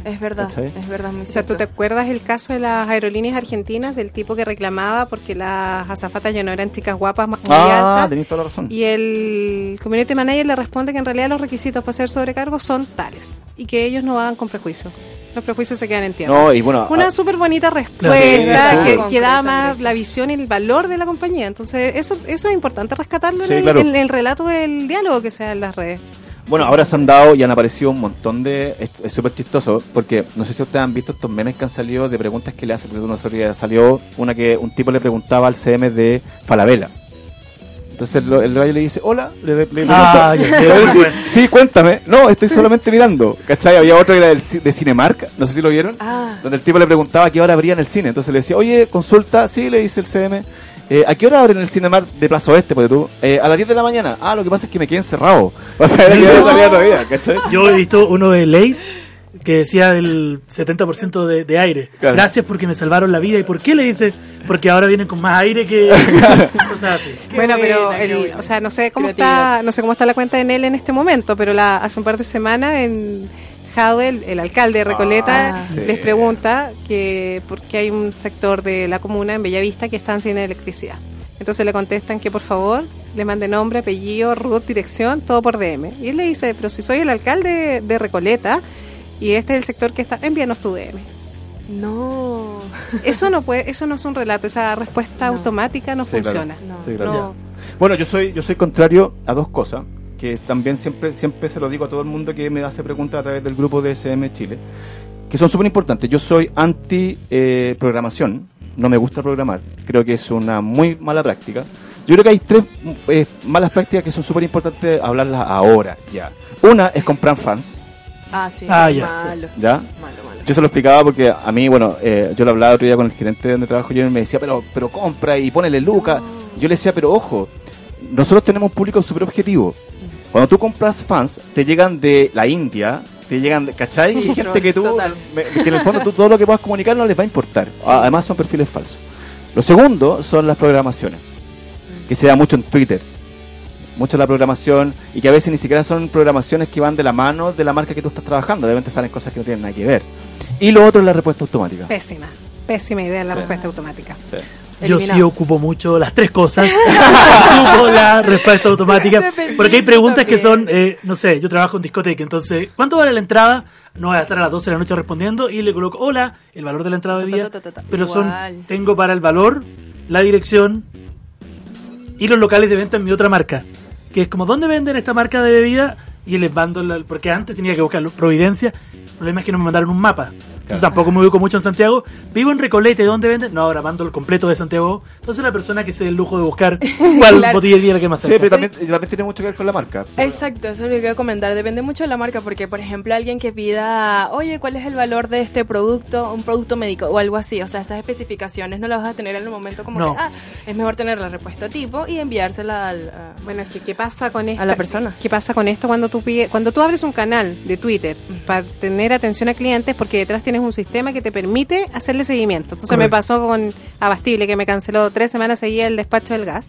S2: Es verdad, es verdad, muy
S6: O sea, ¿tú te acuerdas el caso de las aerolíneas argentinas del tipo que reclamaba porque las azafatas ya no eran chicas guapas muy
S4: Ah,
S6: altas?
S4: tenéis toda la razón.
S6: Y el community manager le responde que en realidad los requisitos para ser sobrecargos son tales y que ellos no van con prejuicios. Los prejuicios se quedan en tierra.
S4: No, y bueno,
S6: Una
S4: ah,
S6: súper bonita respuesta que, da más la visión y el valor de la compañía. Entonces, eso eso es importante rescatarlo
S4: Sí,
S6: en, el,
S4: claro.
S6: en el relato del diálogo que sea en las redes.
S4: Bueno, ahora se han dado y han aparecido un montón de... Es es súper chistoso porque no sé si ustedes han visto estos memes que han salido de preguntas que le hacen. Uno salió- salió una que un tipo le preguntaba al CM de Falabella. Entonces el gallo le dice, hola, le, le- le
S5: Ah,
S4: pregunta, sí, cuéntame. No, estoy solamente mirando. ¿Cachai? Había otro que era del de Cinemark, no sé si lo vieron.
S2: Ah.
S4: donde el tipo le preguntaba qué hora abría en el cine. Entonces le decía, oye, consulta, sí, le dice el CM. Eh, ¿a qué hora abren el Cinemar de Plaza Oeste, porque tú? Eh, a las 10 de la mañana. Ah, lo que pasa es que me quedé encerrado. [laughs] O sea, era que
S5: No.
S4: salía otro día, ¿cachai?
S5: Yo he visto uno de Lays que decía del 70% de, de aire.
S4: Claro.
S5: Gracias porque me salvaron la vida. ¿Y por qué le dice? Porque ahora vienen con más aire que... [laughs] [laughs]
S6: bueno, pero el- o sea, no sé cómo está, no sé cómo está la cuenta en él en este momento, pero la, hace un par de semanas en Jadwe, el, el alcalde de Recoleta,
S2: Ah,
S4: sí.
S6: les pregunta que por qué hay un sector de la comuna en Bellavista que están sin electricidad. Entonces le contestan que por favor le mande nombre, apellido, root, dirección, todo por DM. Y él le dice, pero si soy el alcalde de Recoleta y este es el sector que está, envíanos tu DM.
S2: No.
S6: Eso no puede, eso no es un relato, esa respuesta
S2: No.
S6: automática no
S4: Sí, claro.
S6: funciona.
S2: No.
S4: Sí, claro.
S6: No.
S4: Bueno, yo soy, yo soy contrario a dos cosas, que también siempre, siempre se lo digo a todo el mundo que me hace preguntas a través del grupo de SM Chile, que son súper importantes. Yo soy anti eh, programación, no me gusta programar, creo que es una muy mala práctica. Yo creo que hay tres eh, malas prácticas que son súper importantes hablarlas ahora, ya. Una es comprar fans,
S2: Ah, sí.
S5: Ah, ya.
S2: Malo.
S4: ¿ya?
S2: Malo, malo.
S4: Yo se lo explicaba porque a mí, bueno, eh, yo lo hablaba otro día con el gerente donde trabajo yo y me decía, pero, pero compra y ponele Luca. Yo le decía, pero ojo, nosotros tenemos un público súper objetivo. Cuando tú compras fans, te llegan de la India, te llegan, de- ¿cachai?
S2: Sí,
S4: y [laughs] gente que tú, me- que en el fondo tú todo lo que puedas comunicar no les va a importar. Además son perfiles falsos. Lo segundo son las programaciones, que se da mucho en Twitter. Mucho la programación y que a veces ni siquiera son programaciones que van de la mano de la marca que tú estás trabajando. De repente salen cosas que no tienen nada que ver. Y lo otro es la respuesta automática.
S6: Pésima, pésima idea la
S4: Sí.
S6: respuesta automática.
S5: Yo sí ocupo mucho las tres cosas. [laughs] ocupo la respuesta [laughs] automática. Porque hay preguntas que son, eh, no sé, yo trabajo en discoteca, entonces, ¿cuánto vale la entrada? No voy a estar a las 12 de la noche respondiendo y le coloco, hola, el valor de la entrada del
S2: Ta,
S5: día.
S2: ta, ta, ta, ta.
S5: Pero son, tengo para el valor, la dirección y los locales de venta en mi otra marca. Que es como, ¿dónde venden esta marca de bebida? Y les mando, la- porque antes tenía que buscar Providencia. El problema es que no me mandaron un mapa. Entonces tampoco me ubico mucho en Santiago. Vivo en Recoleta, ¿y dónde venden? No, ahora mando el completo de Santiago. Entonces la persona que se dé el lujo de buscar [laughs] cuál
S2: Claro.
S5: de vino que más
S4: Sí,
S5: cerca.
S4: pero también, también tiene mucho que ver con la marca.
S2: Exacto, eso es lo que quiero comentar. Depende mucho de la marca, porque, por ejemplo, alguien que pida, oye, ¿cuál es el valor de este producto? Un producto médico o algo así. O sea, esas especificaciones no las vas a tener en el momento como
S5: No.
S2: que, ah, es mejor tener la respuesta tipo y enviársela al. a-
S6: Bueno, que ¿qué pasa con esto?
S2: A la persona.
S6: ¿Qué pasa con esto cuando tú pides, cuando tú abres un canal de Twitter para tener atención a clientes porque detrás tienes un sistema que te permite hacerle seguimiento? Entonces me pasó con Abastible que me canceló tres semanas seguía el despacho del gas.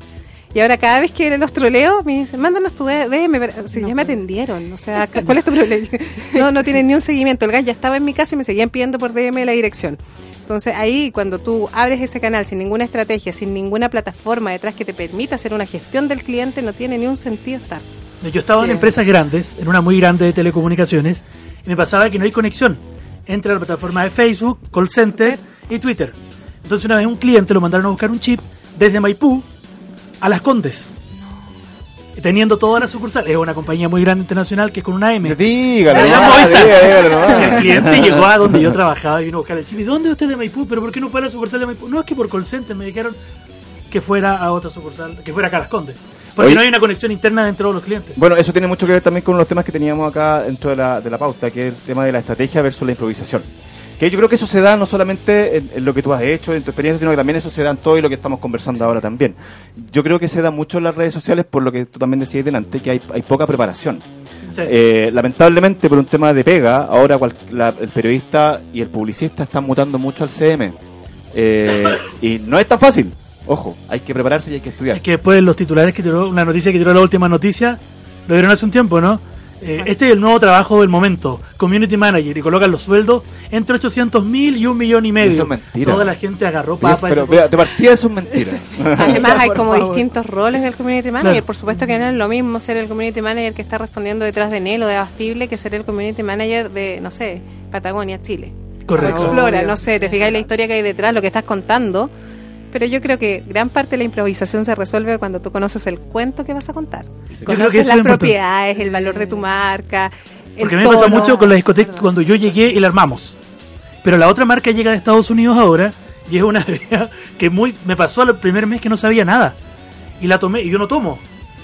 S6: Y ahora cada vez que los troleo me dicen, mándanos tu DM, pero si ya me atendieron, o sea, ¿cuál es tu problema? [laughs] No, no tienen ni un seguimiento, el gas ya estaba en mi casa y me seguían pidiendo por DM la dirección. Entonces ahí cuando tú abres ese canal sin ninguna estrategia, sin ninguna plataforma detrás que te permita hacer una gestión del cliente, no tiene ni un sentido estar.
S5: Yo estaba en empresas grandes, en una muy grande de telecomunicaciones, y me pasaba que no hay conexión entre la plataforma de Facebook, call center y Twitter. Entonces una vez un cliente lo mandaron a buscar un chip desde Maipú a Las Condes. Teniendo toda la sucursal. Es una compañía muy grande internacional que es con una M.
S4: Dígalo,
S5: El cliente llegó a donde yo trabajaba y vino a buscar el chip. ¿Y dónde es usted de Maipú? ¿Pero por qué no fue a la sucursal de Maipú? No, es que por call center me dijeron que fuera a otra sucursal, que fuera acá a Las Condes. Porque no hay una conexión interna entre todos los clientes.
S4: Bueno, eso tiene mucho que ver también con los temas que teníamos acá dentro de la, de la pauta, que es el tema de la estrategia versus la improvisación. Que yo creo que eso se da no solamente en, en lo que tú has hecho, en tu experiencia, sino que también eso se da en todo y lo que estamos conversando ahora también. Yo creo que se da mucho en las redes sociales por lo que tú también decías delante, que hay, hay poca preparación.
S5: Sí.
S4: Eh, lamentablemente, por un tema de pega, ahora cual- la- el periodista y el publicista están mutando mucho al CM. Eh, y no es tan fácil. Ojo, hay que prepararse y hay que estudiar.
S5: Es que después los titulares que tiró, una noticia que tiró la última noticia, lo dieron hace un tiempo, ¿no? Eh, este es el nuevo trabajo del momento, Community Manager, y colocan los sueldos entre 800 mil y un millón y medio.
S4: Eso es mentira.
S5: Toda la gente agarró papas.
S4: pero vea, de partida eso es mentira. [laughs]
S6: Además [laughs] hay como
S2: favor.
S6: distintos roles del community manager.
S5: Claro.
S6: Por supuesto que no es lo mismo ser el community manager que está respondiendo detrás de Nelo de Abastible que ser el community manager de, no sé, Patagonia, Chile.
S5: Correcto.
S6: Explora, no sé, te fijáis la historia que hay detrás, lo que estás contando. Pero yo creo que gran parte de la improvisación se resuelve cuando tú conoces el cuento que vas a contar. Conoces las propiedades, el valor de tu marca. el
S5: Porque a mí me pasa mucho con la discoteca cuando yo llegué y la armamos. Pero la otra marca llega de Estados Unidos ahora y es una [laughs] idea que muy me pasó al primer mes que no sabía nada. Y la tomé y yo no tomo.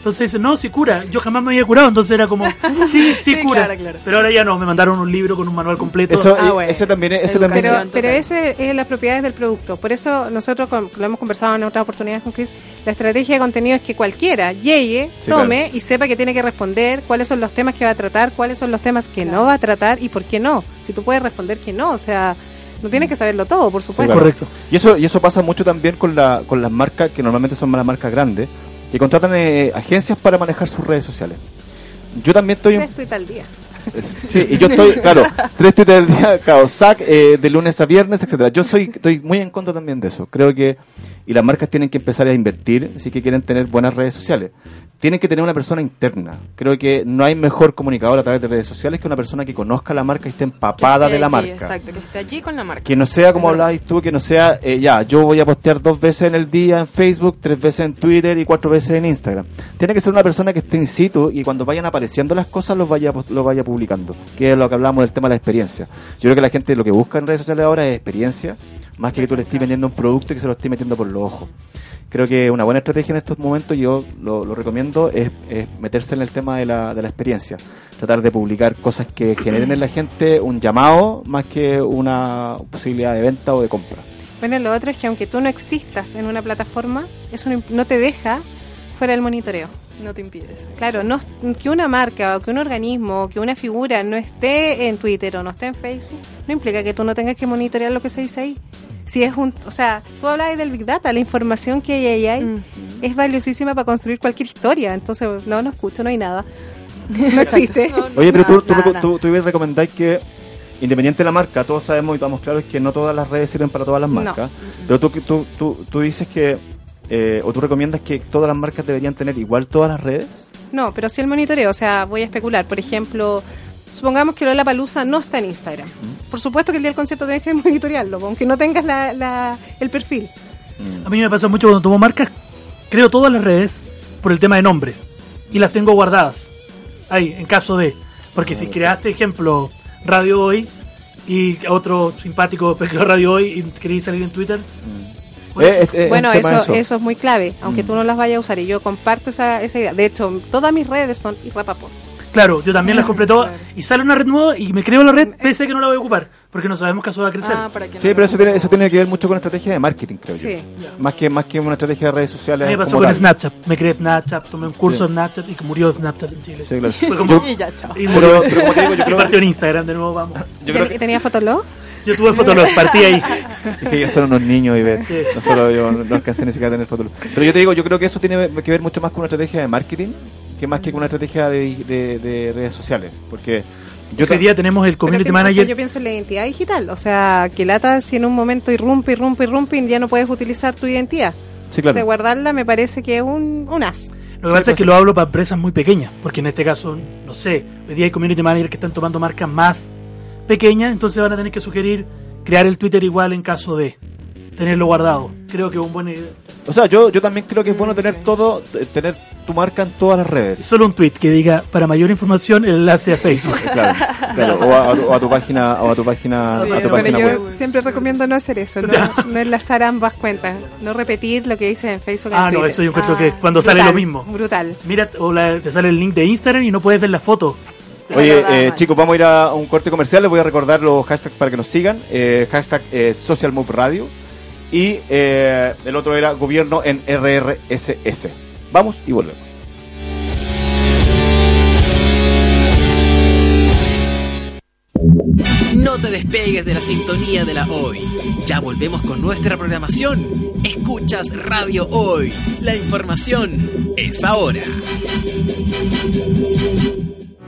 S5: Entonces dicen, no, sí cura. Yo jamás me había curado, entonces era como, [laughs] sí, sí,
S2: Sí,
S5: cura.
S2: claro, claro.
S5: Pero ahora ya no, me mandaron un libro con un manual completo.
S4: Eso,
S2: Ah,
S4: eh,
S2: bueno.
S4: ese también, ese también
S6: Pero, pero ese es las propiedades del producto. Por eso nosotros con- lo hemos conversado en otras oportunidades con Chris. La estrategia de contenido es que cualquiera llegue,
S4: Sí,
S6: tome y sepa que tiene que responder cuáles son los temas que va a tratar, cuáles son los temas que no va a tratar y por qué no. Si tú puedes responder que no, o sea, no tienes que saberlo todo, por supuesto.
S4: claro.
S5: Correcto.
S4: Y eso, y eso pasa mucho también con, la, con las marcas, que normalmente son las marcas grandes, que contratan eh, agencias para manejar sus redes sociales. Yo también estoy...
S6: Tres tweets al día.
S4: Sí, y yo estoy, claro, tres tweets al día, claro, sac, eh, de lunes a viernes, etcétera. Yo soy, estoy muy en contra también de eso. Creo que, y las marcas tienen que empezar a invertir si que quieren tener buenas redes sociales. Tienen que tener una persona interna. Creo que no hay mejor comunicador a través de redes sociales que una persona que conozca la marca y esté empapada de la
S2: allí,
S4: marca.
S2: Exacto, que esté allí con la marca.
S4: Que no sea como hablabas tú, que no sea, eh, ya, yo voy a postear dos veces en el día en Facebook, tres veces en Twitter y cuatro veces en Instagram. Tiene que ser una persona que esté in situ y cuando vayan apareciendo las cosas los vaya, los vaya publicando. Que es lo que hablamos del tema de la experiencia. Yo creo que la gente lo que busca en redes sociales ahora es experiencia, más que que tú le estés vendiendo un producto y que se lo estés metiendo por los ojos. Creo que una buena estrategia en estos momentos, yo lo, recomiendo, es, meterse en el tema de la, de la experiencia. Tratar de publicar cosas que generen en la gente un llamado más que una posibilidad de venta o de compra.
S6: Bueno, lo otro es que aunque tú no existas en una plataforma, eso no te deja fuera del monitoreo.
S2: No te impide eso.
S6: Claro, no, que una marca o que un organismo o que una figura no esté en Twitter o no esté en Facebook, no implica que tú no tengas que monitorear lo que se dice ahí. Si es un, o sea, tú hablabas del Big Data, la información que hay ahí es valiosísima para construir cualquier historia. Entonces, no, no escucho, no hay nada. No existe.
S4: Oye, pero tú,
S2: Nada,
S4: tú,
S2: nada,
S4: tú, tú recomendáis que, independiente de la marca, todos sabemos y estamos claros que no todas las redes sirven para todas las
S6: No.
S4: marcas, pero tú, tú, tú, tú dices que, eh, o tú recomiendas que todas las marcas deberían tener igual todas las redes.
S6: No, pero sí el monitoreo, o sea, voy a especular. Por ejemplo, supongamos que Lola Palusa no está en Instagram. Por supuesto que el día del concierto tenés que [laughs] monitorearlo, aunque no tengas la, la- el perfil.
S5: A mí me pasa mucho cuando tomo marcas, creo todas las redes por el tema de nombres y las tengo guardadas ahí, en caso de. Porque si creaste, ejemplo, Radio Hoy y otro simpático [laughs] pescado Radio Hoy y queréis salir en Twitter, bueno,
S4: Eh, eh, es
S6: bueno, eso, eso es muy clave, aunque
S4: Mm.
S6: tú no las vayas a usar. Y yo comparto esa, esa idea. De hecho, todas mis redes son Irrapaport.
S5: claro, yo también las compré todas y sale una red nueva y me creo la red pese a que no la voy a ocupar porque no sabemos caso va a crecer.
S2: Ah, para que
S4: Sí,
S2: no
S4: pero eso tiene, eso tiene que ver mucho con estrategia de marketing, creo
S6: Sí.
S4: yo. Más que, más que una estrategia de redes sociales.
S5: me pasó
S4: como
S5: con
S4: tal.
S5: Snapchat, me creé Snapchat, tomé un curso
S4: Sí.
S5: en Snapchat y que murió Snapchat en Chile.
S4: Sí, claro. [laughs]
S5: Fue como-
S4: Yo- [laughs]
S2: Y ya, chao.
S5: y
S4: pero,
S5: murió.
S4: pero como te digo, yo
S5: Y
S4: creo
S5: partió en Instagram de nuevo, vamos.
S4: yo creo
S6: ¿Y ¿Tenía Fotolog?
S5: Yo tuve Fotolog, partí ahí.
S4: Es que ellos son unos niños y ven,
S5: Sí.
S4: no solo yo no alcancé ni siquiera a tener fotos. Pero yo te digo, yo creo que eso tiene que ver mucho más con una estrategia de marketing que más que con una estrategia de, de- de redes sociales. Porque yo
S5: Hoy día tenemos el community
S6: pienso- o sea,
S5: manager.
S6: yo pienso en la identidad digital. O sea, que lata si en un momento irrumpe, irrumpe, irrumpe y ya no puedes utilizar tu identidad.
S4: sí,
S6: O sea,
S4: claro.
S6: guardarla me parece que es un, un as.
S5: Lo que pasa es que lo hablo para empresas muy pequeñas, porque en este caso, no sé, hoy día hay community managers que están tomando marcas más pequeñas, entonces van a tener que sugerir crear el Twitter igual en caso de tenerlo guardado. Creo que es un buen idea.
S4: O sea, yo, yo también creo que es bueno tener todo, tener tu marca en todas las redes.
S5: Solo un tweet que diga para mayor información el enlace a Facebook. [laughs]
S4: Claro, claro. O, a, o a tu página, o a tu página, a tu
S6: bueno,
S4: página
S6: yo
S4: web.
S6: siempre recomiendo no hacer eso, no, [laughs] no enlazar ambas cuentas, no repetir lo que dices en Facebook. en
S5: Ah, no,
S6: Twitter.
S5: eso yo encuentro que cuando sale lo mismo.
S6: Brutal.
S5: Mira, o la- te sale el link de Instagram y no puedes ver la foto.
S4: Oye, eh, chicos, vamos a ir a un corte comercial. Les voy a recordar los hashtags para que nos sigan. Eh, hashtag eh, Social Move Radio. Y eh, el otro era gobierno en RRSS. Vamos y volvemos.
S3: No te despegues de la sintonía de la hoy. Ya volvemos con nuestra programación. Escuchas Radio Hoy. La información es ahora.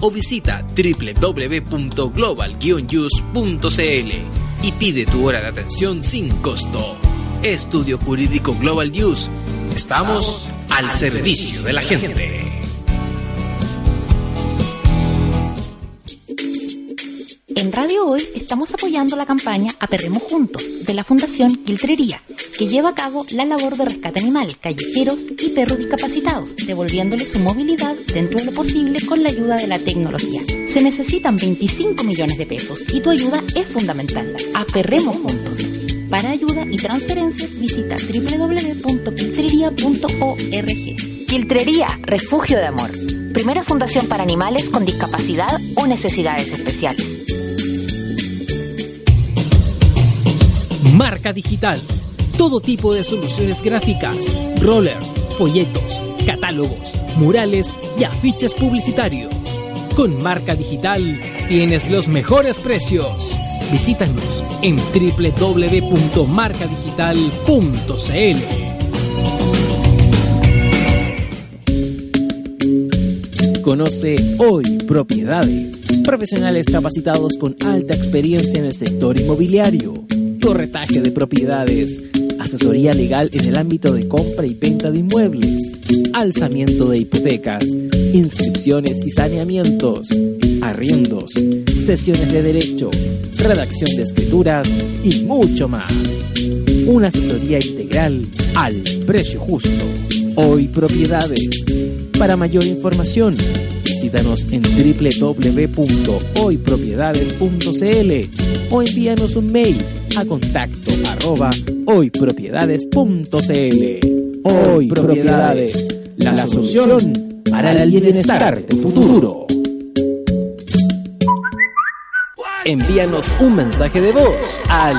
S3: o visita www.global y pide tu hora de atención sin costo. Estudio Jurídico Global News. Estamos al servicio de la gente.
S7: En Radio Hoy estamos apoyando la campaña Aperremos Juntos de la Fundación Quiltrería, que lleva a cabo la labor de rescate animal, callejeros y perros discapacitados, devolviéndoles su movilidad dentro de lo posible con la ayuda de la tecnología. Se necesitan 25 millones de pesos y tu ayuda es fundamental. Aperremos Juntos. Para ayuda y transferencias visita www.quiltrería.org. Quiltrería, refugio de amor. Primera fundación para animales con discapacidad o necesidades especiales.
S3: Marca Digital. Todo tipo de soluciones gráficas, rollers, folletos, catálogos, murales y afiches publicitarios. Con Marca Digital tienes los mejores precios. Visítanos en www.marcadigital.cl. Conoce hoy propiedades. Profesionales capacitados con alta experiencia en el sector inmobiliario. Corretaje de propiedades. Asesoría legal en el ámbito de compra y venta de inmuebles. Alzamiento de hipotecas. Inscripciones y saneamientos. Arriendos. Sesiones de derecho. Redacción de escrituras y mucho más. Una asesoría integral al precio justo. Hoy Propiedades. Para mayor información, visítanos en www.hoypropiedades.cl o envíanos un mail a contacto arroba hoypropiedades.cl. Hoy Propiedades, la solución para el bienestar de futuro. Envíanos un mensaje de voz al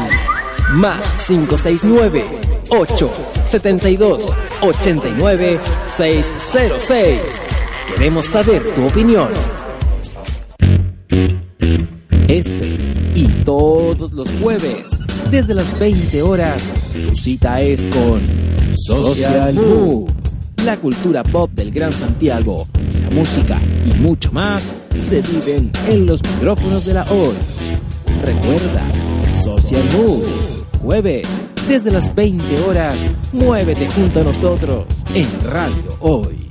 S3: más 569 872 89 606. Queremos saber tu opinión. Este y todos los jueves, desde las 20 horas, tu cita es con Social Move, la cultura pop del Gran Santiago, la música y mucho más se viven en los micrófonos de la hoy. Recuerda, Social Move, jueves, desde las 20 horas, muévete junto a nosotros en Radio Hoy.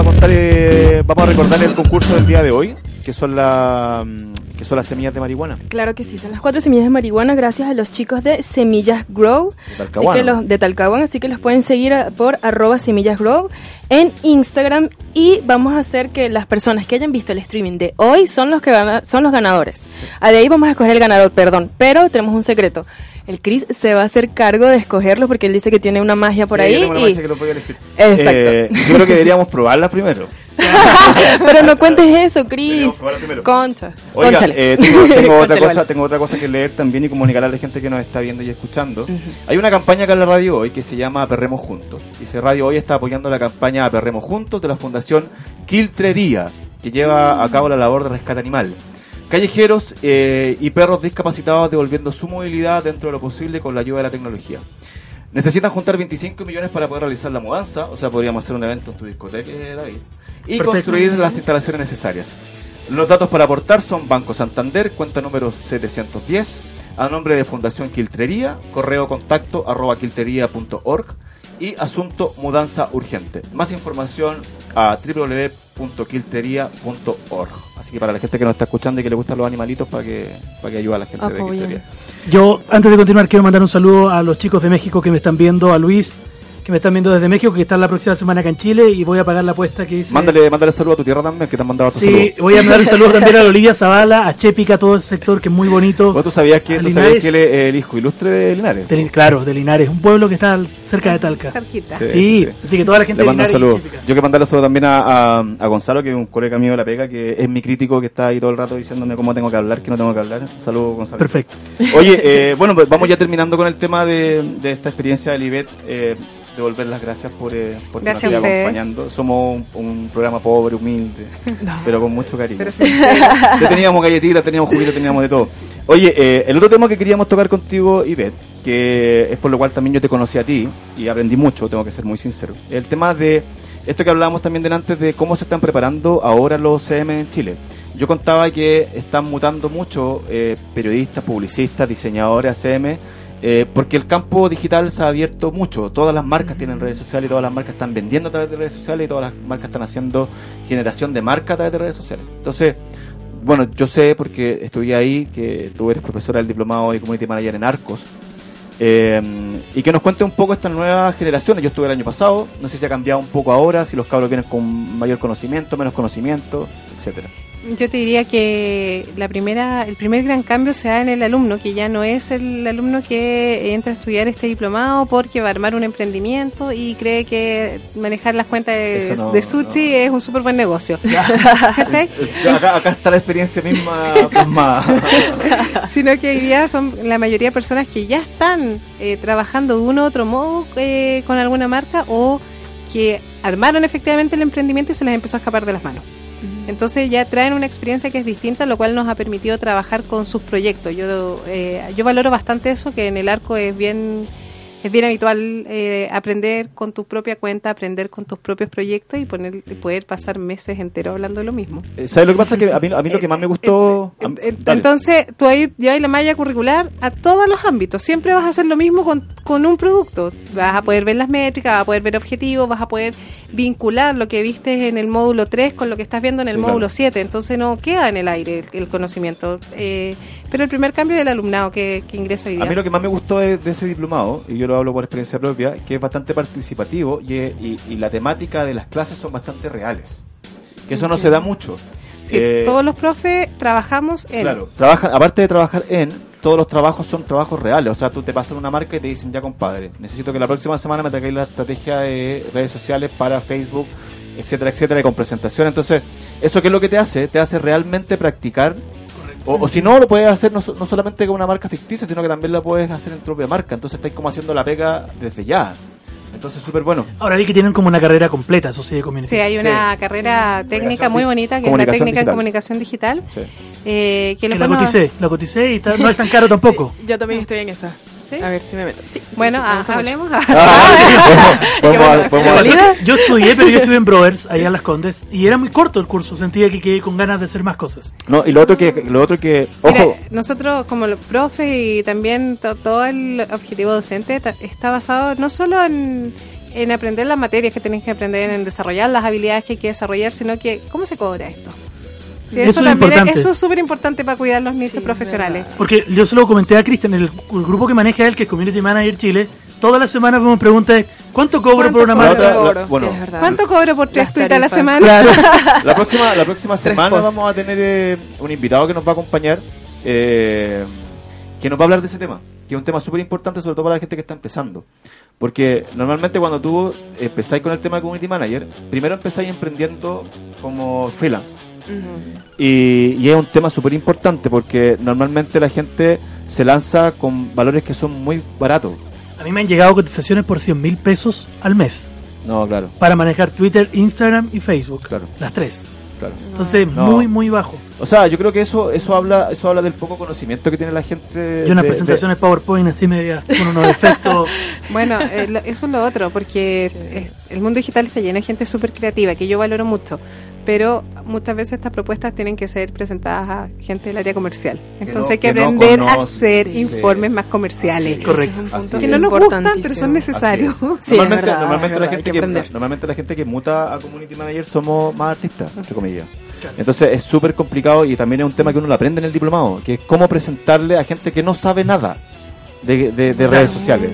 S4: A contar, eh, vamos a recordar el concurso del día de hoy, que son, la, mm, que son las semillas de marihuana.
S2: Claro que sí, son las cuatro semillas de marihuana gracias a los chicos de Semillas Grow
S4: De
S2: así
S4: Talcahuano.
S2: que los, de Talcahuano, así que los pueden seguir a- por arroba Semillas Grow en Instagram y vamos a hacer que las personas que hayan visto el streaming de hoy son los que gana- son los ganadores. Ah, De ahí vamos a escoger el ganador, perdón, pero tenemos un secreto. El Chris se va a hacer cargo de escogerlo porque él dice que tiene una magia por
S4: Sí,
S2: ahí
S4: yo tengo una
S2: y
S4: magia que lo voy a elegir.
S2: Exacto.
S4: Eh, yo creo que deberíamos probarla primero. [laughs]
S2: pero no cuentes eso, Chris. Concha.
S4: Oiga, eh, tengo, [laughs] tengo otra cosa,
S2: vale.
S4: tengo otra cosa que leer también y comunicar a la gente que nos está viendo y escuchando. Hay una campaña acá en la radio hoy que se llama Aperremos Juntos. Dice Radio Hoy está apoyando la campaña Aperremos Juntos de la Fundación Quiltrería, que lleva a cabo la labor de rescate animal. Callejeros eh, y perros discapacitados devolviendo su movilidad dentro de lo posible con la ayuda de la tecnología. Necesitan juntar 25 millones para poder realizar la mudanza, o sea, podríamos hacer un evento en tu discoteca, eh, David, y
S5: Perfecto.
S4: construir las instalaciones necesarias. Los datos para aportar son Banco Santander, cuenta número 710, a nombre de Fundación Quiltrería, correo contacto arroba quiltrería.org y asunto mudanza urgente. Más información a www.quiltería.org. Así que para la gente que nos está escuchando y que le gustan los animalitos, para que, para que ayude a la gente de
S2: Apoyen.
S4: Quiltería.
S5: Yo, antes de continuar, quiero mandar un saludo a los chicos de México que me están viendo, a Luis, que me están viendo desde México, que está la próxima semana acá en Chile, y voy a pagar la apuesta que hice.
S4: Mándale, mándale saludo a tu tierra también, que te han mandado
S5: Sí,
S4: saludo.
S5: voy a mandar un saludo también a [laughs] Olivia Zavala, a Chepica, todo ese sector que es muy bonito.
S4: ¿Vos tú sabías que,
S5: A
S4: tú sabías que él es el hijo ilustre de Linares?
S5: De- claro, de Linares, un pueblo que está cerca de Talca.
S6: Cerquita.
S5: Sí,
S4: Sí, sí, sí.
S5: así que toda la gente
S4: Le
S5: de
S4: mando un
S5: Linares
S4: saludo. Yo que mandarle saludo también a, a, a Gonzalo, que es un colega mío de la pega, que es mi crítico, que está ahí todo el rato diciéndome cómo tengo que hablar, que no tengo que hablar. Saludos, Gonzalo.
S5: Perfecto.
S4: Oye, eh, [laughs] bueno, pues vamos ya terminando con el tema de, de esta experiencia del IBET. Eh, devolver las gracias por, eh, por nos acompañando. Somos un, un programa pobre, humilde, [laughs] pero con mucho cariño.
S6: Pero sí, [laughs]
S4: Ya teníamos galletitas, teníamos juguitos, teníamos de todo. Oye, eh, el otro tema que queríamos tocar contigo, Ivette, que es por lo cual también yo te conocí a ti y aprendí mucho, tengo que ser muy sincero. El tema de esto que hablábamos también delante de cómo se están preparando ahora los CM en Chile. Yo contaba que están mutando mucho eh, periodistas, publicistas, diseñadores, CM, eh, porque el campo digital se ha abierto mucho. Todas las marcas tienen redes sociales y todas las marcas están vendiendo a través de redes sociales y todas las marcas están haciendo generación de marca a través de redes sociales. Entonces, bueno, yo sé porque estudié ahí que tú eres profesora del diplomado de Community Manager en Arcos. eh, y que nos cuente un poco estas nuevas generaciones. Yo estuve el año pasado, no sé si ha cambiado un poco ahora, si los cabros vienen con mayor conocimiento, menos conocimiento, etcétera.
S6: Yo te diría que la primera, el primer gran cambio se da en el alumno, que ya no es el alumno que entra a estudiar este diplomado porque va a armar un emprendimiento y cree que manejar las cuentas de,
S4: no,
S6: de Sushi es un súper buen negocio. [laughs] [laughs]
S4: Acá, acá está la experiencia misma plasmada. [laughs]
S6: Sino que hoy día son la mayoría de personas que ya están eh, trabajando de uno u otro modo eh, con alguna marca o que armaron efectivamente el emprendimiento y se les empezó a escapar de las manos. Entonces ya traen una experiencia que es distinta, lo cual nos ha permitido trabajar con sus proyectos. Yo eh, yo valoro bastante eso, que en el arco es bien es bien habitual eh, aprender con tu propia cuenta, aprender con tus propios proyectos y poner, poder pasar meses enteros hablando de lo mismo.
S4: Eh, ¿Sabes lo que pasa? Que a mí, a mí lo que más me gustó... a mí-
S6: Eh. Entonces, tú ahí llevas la malla curricular a todos los ámbitos. Siempre vas a hacer lo mismo con, con un producto. Vas a poder ver las métricas, vas a poder ver objetivos, vas a poder vincular lo que viste en el módulo 3 con lo que estás viendo en el
S4: Sí,
S6: módulo
S4: claro.
S6: 7. Entonces, no queda en el aire el, el conocimiento. Eh, pero el primer cambio del alumnado que, que ingresa hoy día.
S4: A mí lo que más me gustó de, de ese diplomado, y yo lo hablo por experiencia propia, que es bastante participativo y, y- y la temática de las clases son bastante reales. Que eso no se da mucho.
S6: Sí,
S4: Eh,
S6: todos los profes trabajamos en...
S4: Claro, trabajan, aparte de trabajar en, todos los trabajos son trabajos reales. O sea, tú te pasas una marca y te dicen, ya compadre, necesito que la próxima semana me traigáis la estrategia de redes sociales para Facebook, etcétera, etcétera, y con presentación. Entonces, ¿eso qué es lo que te hace? Te hace realmente practicar. O, o si no, lo puedes hacer no, so- no solamente con una marca ficticia, sino que también la puedes hacer en tu propia marca. Entonces, estáis como haciendo la pega desde ya. Entonces, súper bueno.
S5: Ahora vi que tienen como una carrera completa, Sociedad de Community.
S6: Sí, hay una carrera técnica muy bonita que es la
S4: Comunicación
S6: técnica en
S4: digital.
S6: comunicación digital.
S4: Sí.
S6: eh, que
S5: Que
S6: les
S5: la coticé, la coticé y está- no es tan caro tampoco. [laughs]
S2: Yo también estoy en esa. A ver si me meto. Sí, sí,
S6: Bueno,
S2: sí,
S6: ah, hablemos. [laughs] [laughs]
S4: Podemos- podemos-
S5: Salida, Yo estudié, pero yo estudié en [laughs] Brothers, allá en Las Condes, y era muy corto el curso, sentía que quedé con ganas de hacer más cosas.
S4: No, y lo otro que, lo otro que, ojo,
S6: Mira, nosotros como los profes y también to- todo el objetivo docente está basado no solo en, en aprender las materias que tenés que aprender, en desarrollar las habilidades que hay que desarrollar, sino que cómo se cobra esto. Sí,
S5: Eso
S6: eso,
S5: es
S6: también es-
S5: importante.
S6: eso es súper importante para cuidar los nichos profesionales.
S5: Porque yo se lo comenté a Cristian, el, el grupo que maneja él, que es Community Manager Chile, todas las semanas me pregunta ¿cuánto cobro por una
S6: ¿Cuánto
S5: marca?
S4: bueno,
S6: ¿Cuánto cobro por tres tuitas a la semana? [laughs]
S4: La próxima, la próxima semana vamos a tener eh, un invitado que nos va a acompañar, eh, que nos va a hablar de ese tema, que es un tema súper importante, sobre todo para la gente que está empezando. Porque normalmente cuando tú empezáis con el tema de Community Manager, primero empezáis emprendiendo como freelance. Y, y es un tema súper importante porque normalmente la gente se lanza con valores que son muy baratos.
S5: A mí me han llegado cotizaciones por 100 mil pesos al mes
S4: No, claro,
S5: para manejar Twitter, Instagram y Facebook.
S4: Claro.
S5: Las tres.
S4: claro.
S5: Entonces,
S4: No.
S5: muy, muy bajo.
S4: O sea, yo creo que eso eso habla eso habla del poco conocimiento que tiene la gente.
S5: Y unas
S4: de- de-
S5: presentaciones PowerPoint así media, con unos [laughs] efectos.
S6: Bueno, eh, lo- eso es lo otro, porque el mundo digital está lleno de gente súper creativa, que yo valoro mucho. Pero muchas veces estas propuestas tienen que ser presentadas a gente del área comercial. Entonces
S4: no-
S6: hay que
S4: que no
S6: aprender a hacer
S4: Sí.
S6: informes más comerciales.
S4: Así es.
S5: Correcto.
S4: Así
S6: Que
S4: es.
S6: no nos gustan, pero son necesarios.
S2: Sí,
S4: normalmente,
S2: verdad,
S4: normalmente la gente
S2: que
S4: normalmente la gente que muta a community manager somos más artistas, entre comillas. Entonces es súper complicado y también es un tema que uno lo aprende en el diplomado, que es cómo presentarle a gente que no sabe nada de, de- de redes sociales.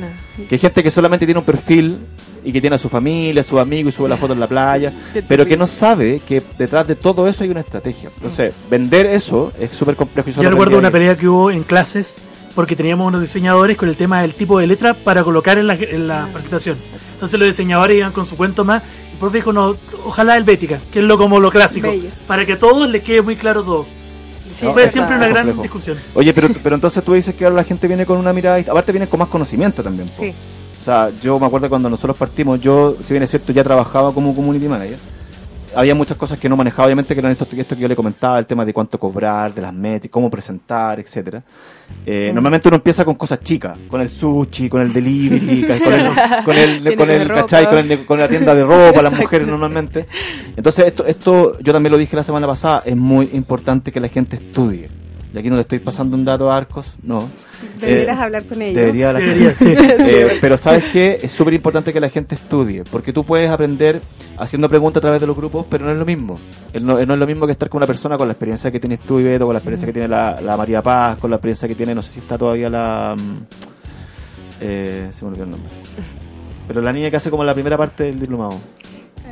S4: Que hay gente que solamente tiene un perfil y que tiene a su familia, a sus amigos y sube la foto en la playa, pero que no sabe que detrás de todo eso hay una estrategia. Entonces, vender eso es súper complejo. y
S5: Yo recuerdo una pelea que hubo en clases porque teníamos unos diseñadores con el tema del tipo de letra para colocar en la, en la presentación. Entonces los diseñadores iban con su cuento más y el profe dijo, no, ojalá helvética, que es lo como lo clásico,
S6: Bello.
S5: para que a todos les quede muy claro todo.
S2: Sí,
S4: No,
S5: Fue siempre una gran
S4: Complejo.
S5: discusión.
S4: Oye, pero, pero entonces tú dices que ahora la gente viene con una mirada, aparte viene con más conocimiento también. po.
S6: Sí.
S4: O sea, yo me acuerdo cuando nosotros partimos, yo, si bien es cierto, ya trabajaba como community manager, había muchas cosas que no manejaba, obviamente, que eran esto, esto que yo le comentaba, el tema de cuánto cobrar, de las metas, cómo presentar, etcétera. Eh, Normalmente uno empieza con cosas chicas, con el sushi, con el delivery, con el, con el, [laughs] con el. ¿cachai? Con, el- con la tienda de ropa, las mujeres normalmente. Entonces, esto, esto, yo también lo dije la semana pasada, es muy importante que la gente estudie. Y aquí no le estoy pasando un dato a Arcos, no.
S6: Deberías
S4: Eh,
S6: hablar con ellos.
S4: Debería la
S5: Debería,
S4: gente.
S5: sí.
S4: Eh, pero sabes que es súper importante que la gente estudie, porque tú puedes aprender haciendo preguntas a través de los grupos, pero no es lo mismo. No, no es lo mismo que estar con una persona con la experiencia que tienes tú, Ibeto, con la experiencia que tiene la, la María Paz, con la experiencia que tiene, no sé si está todavía la... mm, Eh, se me olvidó el nombre. Pero la niña que hace como la primera parte del diplomado.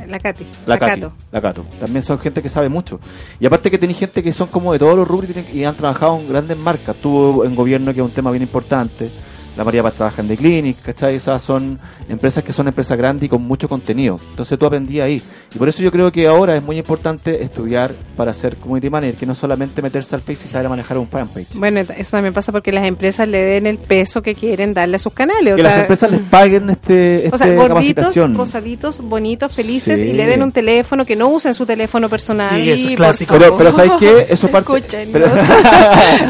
S6: La Katy.
S4: La,
S6: Cato.
S4: la Cato. También son gente que sabe mucho. Y aparte que tenéis gente que son como de todos los rubros y, tienen- y han trabajado en grandes marcas. Tuvo en gobierno, que es un tema bien importante. La María Paz trabaja en The Clinic, ¿cachai? O sea, son empresas que son empresas grandes y con mucho contenido. Entonces tú aprendí ahí. Y por eso yo creo que ahora es muy importante estudiar para ser community manager, que no solamente meterse al Face y saber manejar un fanpage.
S6: Bueno, eso también pasa porque las empresas le den el peso que quieren darle a sus canales. O
S4: que
S6: sea,
S4: las empresas les paguen este,
S6: o sea,
S4: este
S6: gorditos,
S4: capacitación.
S6: rosaditos, bonitos, felices
S4: Sí.
S6: y le den un teléfono que no usen su teléfono personal.
S5: Sí, eso es clásico.
S4: Pero, [laughs] [laughs] pero ¿sabes qué? Eso parte... Pero-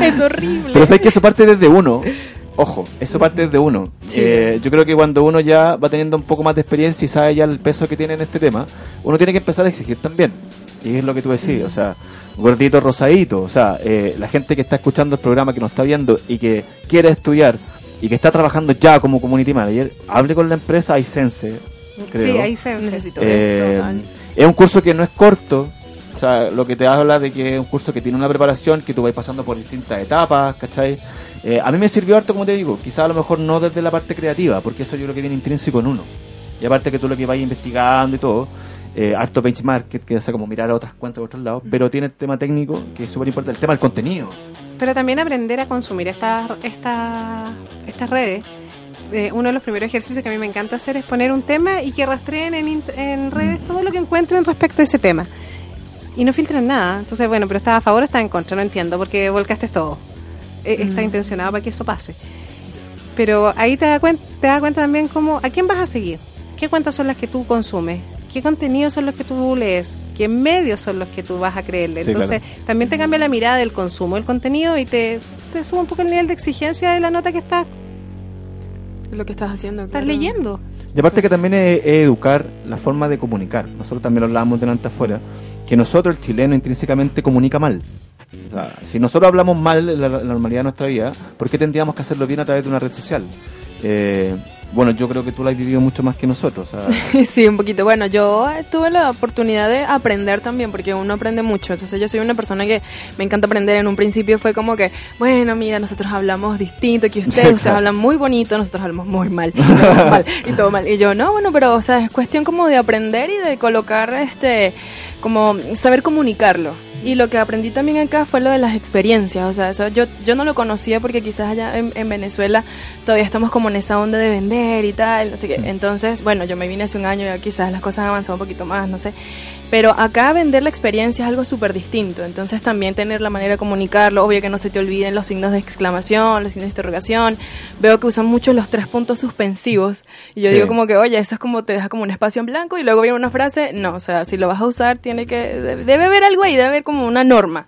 S2: es horrible.
S4: Pero sabes que eso parte desde uno. Ojo, eso parte desde uno.
S2: Sí.
S4: Eh, yo creo que cuando uno ya va teniendo un poco más de experiencia y sabe ya el peso que tiene en este tema, uno tiene que empezar a exigir también. Y es lo que tú decís, o sea, gordito, rosadito. O sea, eh, la gente que está escuchando el programa, que nos está viendo y que quiere estudiar y que está trabajando ya como community manager, hable con la empresa iSense, creo.
S6: Sí, ahí se
S2: Necesito
S4: Eh, es un curso que no es corto, o sea, lo que te habla de que es un curso que tiene una preparación, que tú vas pasando por distintas etapas, ¿cachai? Eh, a mí me sirvió harto, como te digo, quizás a lo mejor no desde la parte creativa, porque eso yo creo que viene intrínseco en uno. Y aparte que tú lo que vas investigando y todo, eh, harto benchmark, que, que hace como mirar a otras cuentas de otros lados, pero tiene el tema técnico, que es súper importante, el tema del contenido.
S6: Pero también aprender a consumir estas esta, estas redes. Eh, uno de los primeros ejercicios que a mí me encanta hacer es poner un tema y que rastreen en, en redes todo lo que encuentren respecto a ese tema. Y no filtran nada. Entonces, bueno, pero está a favor o está en contra, no entiendo, porque volcaste todo. Eh, Está intencionado para que eso pase. Pero ahí te das cuenta, te das cuenta también como, ¿a quién vas a seguir? ¿Qué cuentas son las que tú consumes? ¿Qué contenidos son los que tú lees? ¿Qué medios son los que tú vas a creerle?
S4: Sí,
S6: Entonces, también te cambia la mirada del consumo del contenido y te, te sube un poco el nivel de exigencia de la nota que estás,
S2: Lo que estás haciendo.
S6: estás
S2: claro.
S6: leyendo.
S4: Y aparte que también es, es educar la forma de comunicar. Nosotros también lo hablábamos delante afuera, que nosotros el chileno intrínsecamente comunica mal. O sea, si nosotros hablamos mal en la, la normalidad de nuestra vida, ¿por qué tendríamos que hacerlo bien a través de una red social? Eh, bueno, yo creo que tú lo has vivido mucho más que nosotros. [laughs]
S2: Sí, un poquito. Bueno, yo eh, tuve la oportunidad de aprender también, porque uno aprende mucho. Entonces yo soy una persona que me encanta aprender. En un principio fue como que, bueno, mira, nosotros hablamos distinto que ustedes, [laughs] ustedes hablan muy bonito, nosotros hablamos muy mal, y [laughs] todo mal, y todo mal. Y yo, no, bueno, pero, o sea, es cuestión como de aprender y de colocar, este, como saber comunicarlo. Y lo que aprendí también acá fue lo de las experiencias, o sea, eso yo, yo no lo conocía porque quizás allá en, en Venezuela todavía estamos como en esa onda de vender y tal, no sé qué. Entonces, bueno, yo me vine hace un año y quizás las cosas han avanzado un poquito más, no sé. Pero acá vender la experiencia es algo súper distinto, entonces también tener la manera de comunicarlo, obvio que no se te olviden los signos de exclamación, los signos de interrogación. Veo que usan mucho los tres puntos suspensivos y yo
S4: Sí.
S2: digo como que, oye, eso es como te deja como un espacio en blanco y luego viene una frase, no, o sea, si lo vas a usar tiene que, debe, debe haber algo ahí, debe haber como una norma.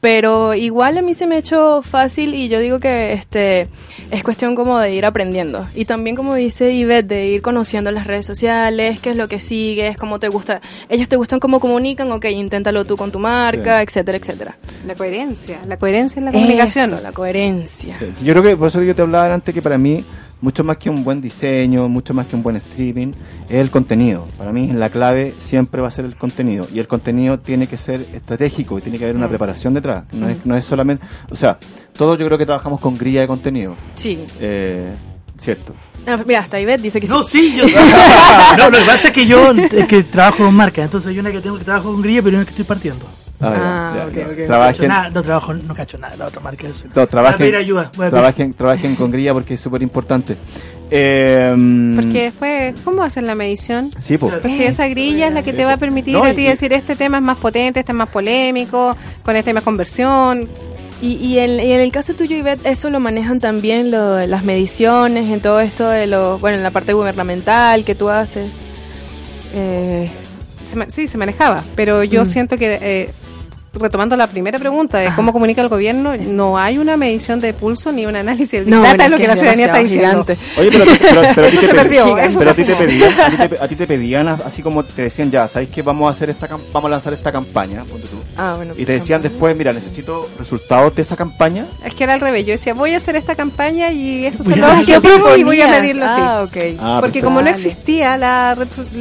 S2: Pero igual a mí se me ha hecho fácil y yo digo que este es cuestión como de ir aprendiendo. Y también como dice Ivette, de ir conociendo las redes sociales, qué es lo que sigues, cómo te gusta. Ellos te gustan cómo comunican, ok, inténtalo tú con tu marca,
S4: Sí.
S2: etcétera, etcétera.
S6: La coherencia, la coherencia en la comunicación.
S2: Eso, la coherencia.
S4: Sí. Yo creo que por eso yo te hablaba antes que para mí mucho más que un buen diseño, mucho más que un buen streaming, es el contenido. Para mí la clave siempre va a ser el contenido y el contenido tiene que ser estratégico y tiene que haber una
S2: Mm.
S4: preparación detrás. No es, no es solamente, o sea, todos yo creo que trabajamos con grilla de contenido.
S2: Sí.
S4: Eh, cierto.
S2: Ah, mira, hasta Ivette dice que
S5: No,
S2: sí.
S5: sí, yo. [laughs] no, lo que pasa es que yo es que trabajo con marcas, entonces hay una que tengo que trabajo con grilla, pero una que estoy partiendo.
S4: Ah,
S2: Ah,
S4: ya,
S2: ok,
S4: ya.
S2: ok.
S5: No cacho
S4: Trabajen,
S5: nada, no trabajo, no cacho nada de la otra marca. Eso.
S4: no,
S5: Voy a
S4: trabajen,
S5: pedir ayuda. Voy a pedir-
S4: trabajen, trabajen con grilla porque es súper importante. Eh,
S6: Porque después, ¿cómo hacen la medición?
S4: Sí, pues.
S6: Si esa grilla es la que
S4: Sí,
S6: te va a permitir
S4: No,
S6: a
S4: y-
S6: ti decir este tema es más potente, este es más polémico, con este más conversión.
S2: Y, y, en, y en el caso tuyo, Ivette, eso lo manejan también lo las mediciones, en todo esto de lo, bueno, en la parte gubernamental que tú haces. Eh,
S6: Se ma- sí, se manejaba, pero yo
S2: Mm.
S6: siento que, eh, retomando la primera pregunta de cómo comunica el gobierno, no hay una medición de pulso ni un análisis del Big
S2: No,
S6: Data,
S2: bueno,
S6: es lo
S2: que
S6: la ciudadanía está diciendo.
S2: gigante.
S4: Oye, pero, pero, pero a ti [laughs]
S6: Eso
S4: te
S6: se
S4: pedían-
S6: perdió, eso
S4: pero a
S6: se
S4: ti te pedían, a ti te, a ti te pedían así como te decían ya, ¿sabes que vamos a hacer esta cam- vamos a lanzar esta campaña? Ponte tú.
S2: ah, bueno,
S4: Y te decían después, mira, necesito resultados de esa campaña.
S6: Es que era al revés, yo decía, voy a hacer esta campaña y los
S5: medirlo
S6: objetivos
S2: así.
S6: y voy a medirlo así.
S2: Ah.
S4: Ah,
S6: Porque
S4: perfecto.
S6: como no existía la-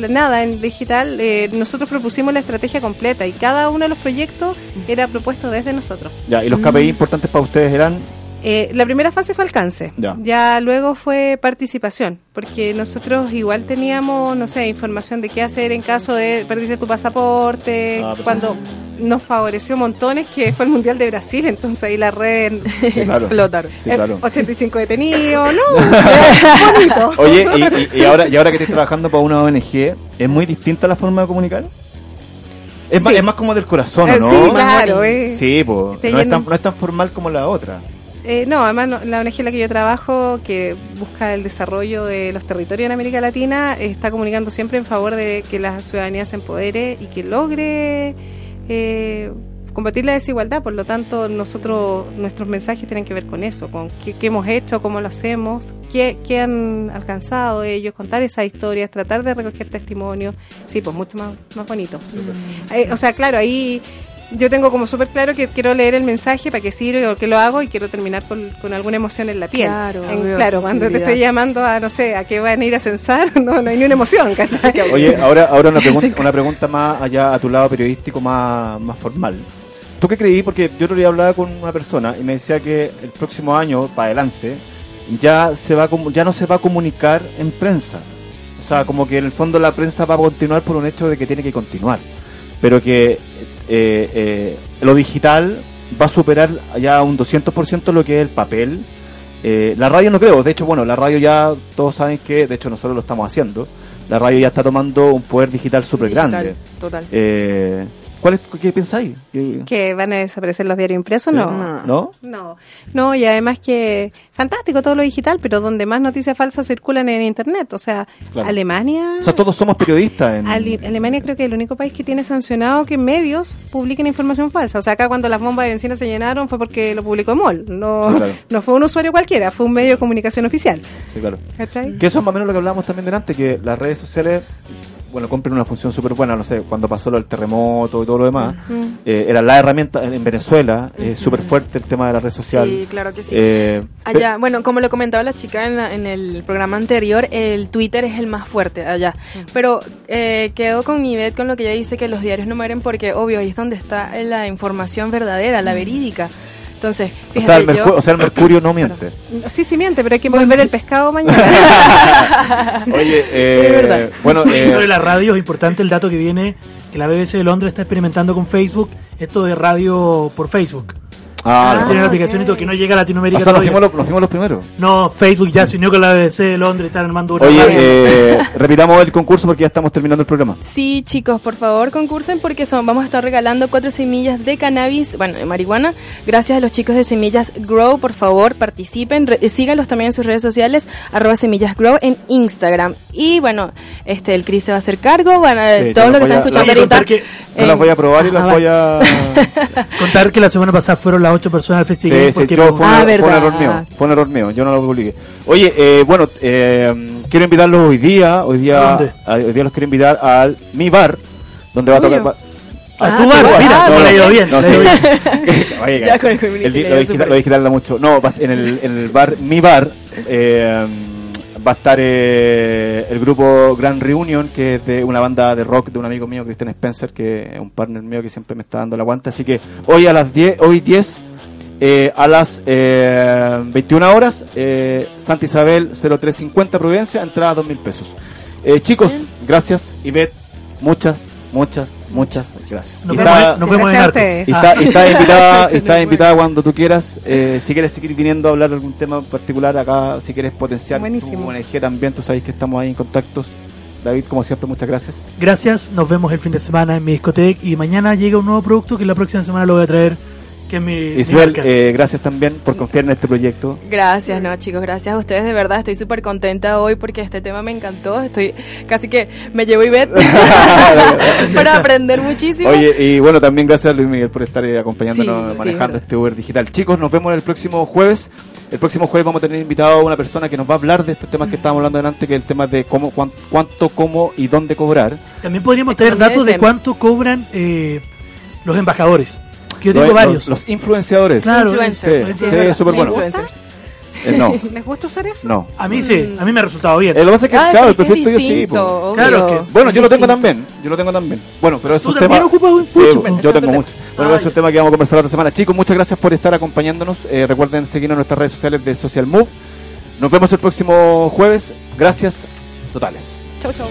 S6: nada en digital, eh, nosotros propusimos la estrategia completa y cada uno de los proyectos era propuesto desde nosotros.
S4: Ya, y los
S2: Mm.
S4: KPI importantes para ustedes eran
S6: Eh, la primera fase fue alcance,
S4: Ya.
S6: luego fue participación, porque nosotros igual teníamos, no sé, información de qué hacer en caso de perdiste tu pasaporte,
S4: Ah,
S6: cuando nos favoreció montones que fue el Mundial de Brasil, entonces ahí la red
S4: Sí, claro. [laughs]
S2: explotaron.
S4: Sí,
S6: eh,
S4: claro.
S6: 85 detenidos, ¿no? [laughs] Bonito.
S4: Oye, y, y- y [laughs] ahora, y ahora que estás trabajando para una ONG, ¿es muy distinta la forma de comunicar? Es, más, es más como del corazón, ¿o
S6: Eh,
S4: ¿no?
S6: sí, claro, eh.
S4: Sí, pues. No, es tan- no es tan formal como la otra.
S6: Eh, no, además no- la ONG en la que yo trabajo, que busca el desarrollo de los territorios en América Latina, está comunicando siempre en favor de que la ciudadanía se empodere y que logre eh, combatir la desigualdad. Por lo tanto, nosotros nuestros mensajes tienen que ver con eso, con qué, qué hemos hecho, cómo lo hacemos, qué, qué han alcanzado ellos, contar esas historias, tratar de recoger testimonios. Sí, pues mucho más, más bonito. Eh, o sea, claro, ahí yo tengo como súper claro que quiero leer el mensaje para qué sirve o qué lo hago y quiero terminar con, con alguna emoción en la piel.
S2: Claro,
S6: En-
S2: obvio,
S6: claro, cuando te estoy llamando a, no sé, a que van a ir a censar, [laughs] no, no hay ni una emoción, ¿cachai? [laughs]
S4: Oye, ahora, ahora una, pregunta, [laughs] una pregunta más allá a tu lado periodístico, más, más formal. ¿Tú qué creí? Porque yo otro día hablaba con una persona y me decía que el próximo año, para adelante, ya, se va a ya no se va a comunicar en prensa. O sea, como que en el fondo la prensa va a continuar por un hecho de que tiene que continuar. Pero que eh, eh, lo digital va a superar ya un 200% lo que es el papel. Eh, la radio no creo, de hecho, bueno, la radio ya todos saben que, de hecho nosotros lo estamos haciendo, la radio ya está tomando un poder digital súper grande.
S2: total.
S4: ¿Cuál es, ¿Qué pensáis? ¿Qué-
S6: que van a desaparecer los diarios impresos,
S4: Sí.
S6: no.
S4: ¿No?
S6: No, no, y además que fantástico todo lo digital, pero donde más noticias falsas circulan en internet, o sea,
S4: Claro.
S6: Alemania,
S4: O sea, todos somos periodistas. En...
S6: Ale- Alemania creo que es el único país que tiene sancionado que medios publiquen información falsa. O sea, acá cuando las bombas de benzina se llenaron fue porque lo publicó MOL, no,
S4: Sí, claro. [laughs]
S6: no fue un usuario cualquiera, fue un medio de comunicación oficial.
S4: Sí, claro.
S6: ¿Cachai?
S4: Que eso es más o menos lo que hablábamos también delante, que las redes sociales, bueno, cumplen una función súper buena, no sé, cuando pasó lo del terremoto y todo lo demás, eh, era la herramienta en Venezuela, es súper fuerte el tema de la red social.
S2: Sí, claro que sí.
S4: Eh,
S2: Allá, bueno, como lo comentaba la chica en, la- en el programa anterior, el Twitter es el más fuerte allá. Pero eh, quedo con Ivette con lo que ella dice que los diarios no mueren porque, obvio, ahí es donde está la información verdadera, la verídica. Entonces,
S4: o, sea, el
S2: yo-
S4: mercu- o sea, el mercurio no miente.
S6: Sí, sí miente, pero hay que envolver el pescado [laughs] mañana.
S4: Oye, eh, bueno,
S5: Y [laughs] sobre
S4: eh,
S5: la radio es importante el dato que viene que la BBC de Londres está experimentando con Facebook esto de radio por Facebook.
S4: Ah,
S5: Tiene
S4: no.
S5: una aplicación y todo que no llega a
S4: o
S5: Latinoamérica
S4: sea, nos fuimos, los, nos fuimos los primeros.
S5: No, Facebook ya se unió con la BBC de Londres, están armando una
S4: Oye, eh, [laughs] repitamos el concurso porque ya estamos terminando el programa.
S2: Sí, chicos, por favor concursen porque son, vamos a estar regalando cuatro semillas de cannabis, bueno, de marihuana. Gracias a los chicos de Semillas Grow, por favor participen, re- eh, síganlos también en sus redes sociales, arroba Semillas Grow en Instagram. Y bueno, este el Cris se va a hacer cargo, bueno,
S4: Sí,
S2: todo
S4: yo
S2: lo que están escuchando ahorita,
S5: que-
S4: Yo las voy a probar y
S2: Ah,
S4: las
S2: vale.
S4: voy a... [laughs] [laughs]
S5: Contar que la semana pasada fueron las ocho personas al festival.
S4: Sí, sí,
S5: porque
S4: yo, fue, un,
S2: Ah,
S4: fue un
S2: verdad.
S4: error mío, fue un error mío, yo no lo publiqué. Oye, eh, bueno, eh, quiero invitarlos hoy día, hoy
S5: ¿A
S4: día, a- hoy día los quiero invitar al Mi Bar, donde va a tocar...
S5: A
S2: Ah,
S5: tu
S2: tu
S5: bar,
S2: bar.
S5: mira,
S2: Ah,
S5: no le ha ido
S4: no,
S5: bien.
S4: Oye, lo,
S2: dio
S4: digital,
S2: súper.
S4: lo digital da mucho. No, va- en el, en el bar, mi bar, eh, va a estar eh, el grupo Grand Reunion, que es de una banda de rock de un amigo mío, Christian Spencer, que es un partner mío que siempre me está dando la guanta. Así que hoy a las 10, hoy 10, eh, a las eh, 21 horas, eh, Santa Isabel 0350 Providencia, entrada a 2 mil pesos. Eh, chicos, gracias. Ivette, muchas, muchas, muchas gracias.
S5: Nos
S4: Y
S5: vemos,
S4: está-
S5: nos vemos en
S6: Gracias a
S5: Arcos.
S6: ustedes.
S4: y está, y está [laughs] invitada, está invitada cuando tú quieras. Eh, si quieres seguir viniendo a hablar de algún tema en particular acá, si quieres potenciar
S6: Buenísimo.
S4: tu ONG también, tú sabes que estamos ahí en contactos. David, como siempre, muchas gracias.
S5: Gracias, nos vemos el fin de semana en mi discoteca y mañana llega un nuevo producto que la próxima semana lo voy a traer, que es mi, mi
S4: Isabel,
S5: marca.
S4: eh, gracias también por confiar en este proyecto.
S2: Gracias, no chicos, gracias a ustedes de verdad, estoy súper contenta hoy porque este tema me encantó, estoy casi que me llevo y ver [laughs] [laughs] para aprender muchísimo.
S4: Oye, y bueno, también gracias a Luis Miguel por estar eh, acompañándonos
S2: Sí, sí,
S4: manejando
S2: verdad.
S4: este Uber digital. Chicos, nos vemos el próximo jueves. El próximo jueves vamos a tener invitado a una persona que nos va a hablar de estos temas que estábamos hablando delante, que es el tema de cómo, cuán- cuánto, cómo y dónde cobrar.
S5: También podríamos tener datos de cuánto cobran eh, los embajadores. Yo tengo
S4: Los-
S5: varios.
S4: Los, los influenciadores.
S5: Claro,
S2: Influencers,
S4: sí,
S2: sí,
S4: súper bueno.
S2: Influencers.
S4: Eh, no, [laughs]
S6: ¿Les gusta usar eso?
S4: no.
S5: A mí sí, a mí me ha resultado bien.
S4: Eh, lo que pasa es que,
S2: Ah,
S4: claro, el perfil tuyo sí. po.
S5: Claro que-
S4: Bueno, yo lo tengo también. Yo lo tengo también. Bueno, pero eso
S5: ¿Tú
S4: es tema.
S5: ocupas un
S4: Sí, yo tengo
S2: te-
S4: mucho. Bueno, eso es un tema que vamos a conversar la otra semana. Chicos, muchas gracias por estar acompañándonos. Eh, recuerden seguirnos en nuestras redes sociales de Social Move. Nos vemos el próximo jueves. Gracias totales.
S2: Chau, chau.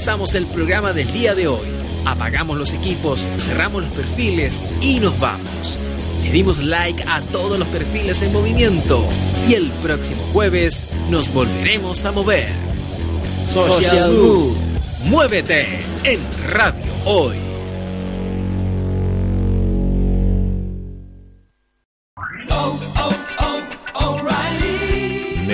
S8: Finalizamos el programa del día de hoy. Apagamos los equipos, cerramos los perfiles y nos vamos. Le dimos like a todos los perfiles en movimiento y el próximo jueves nos volveremos a mover. Social Move. Muévete en Radio Hoy.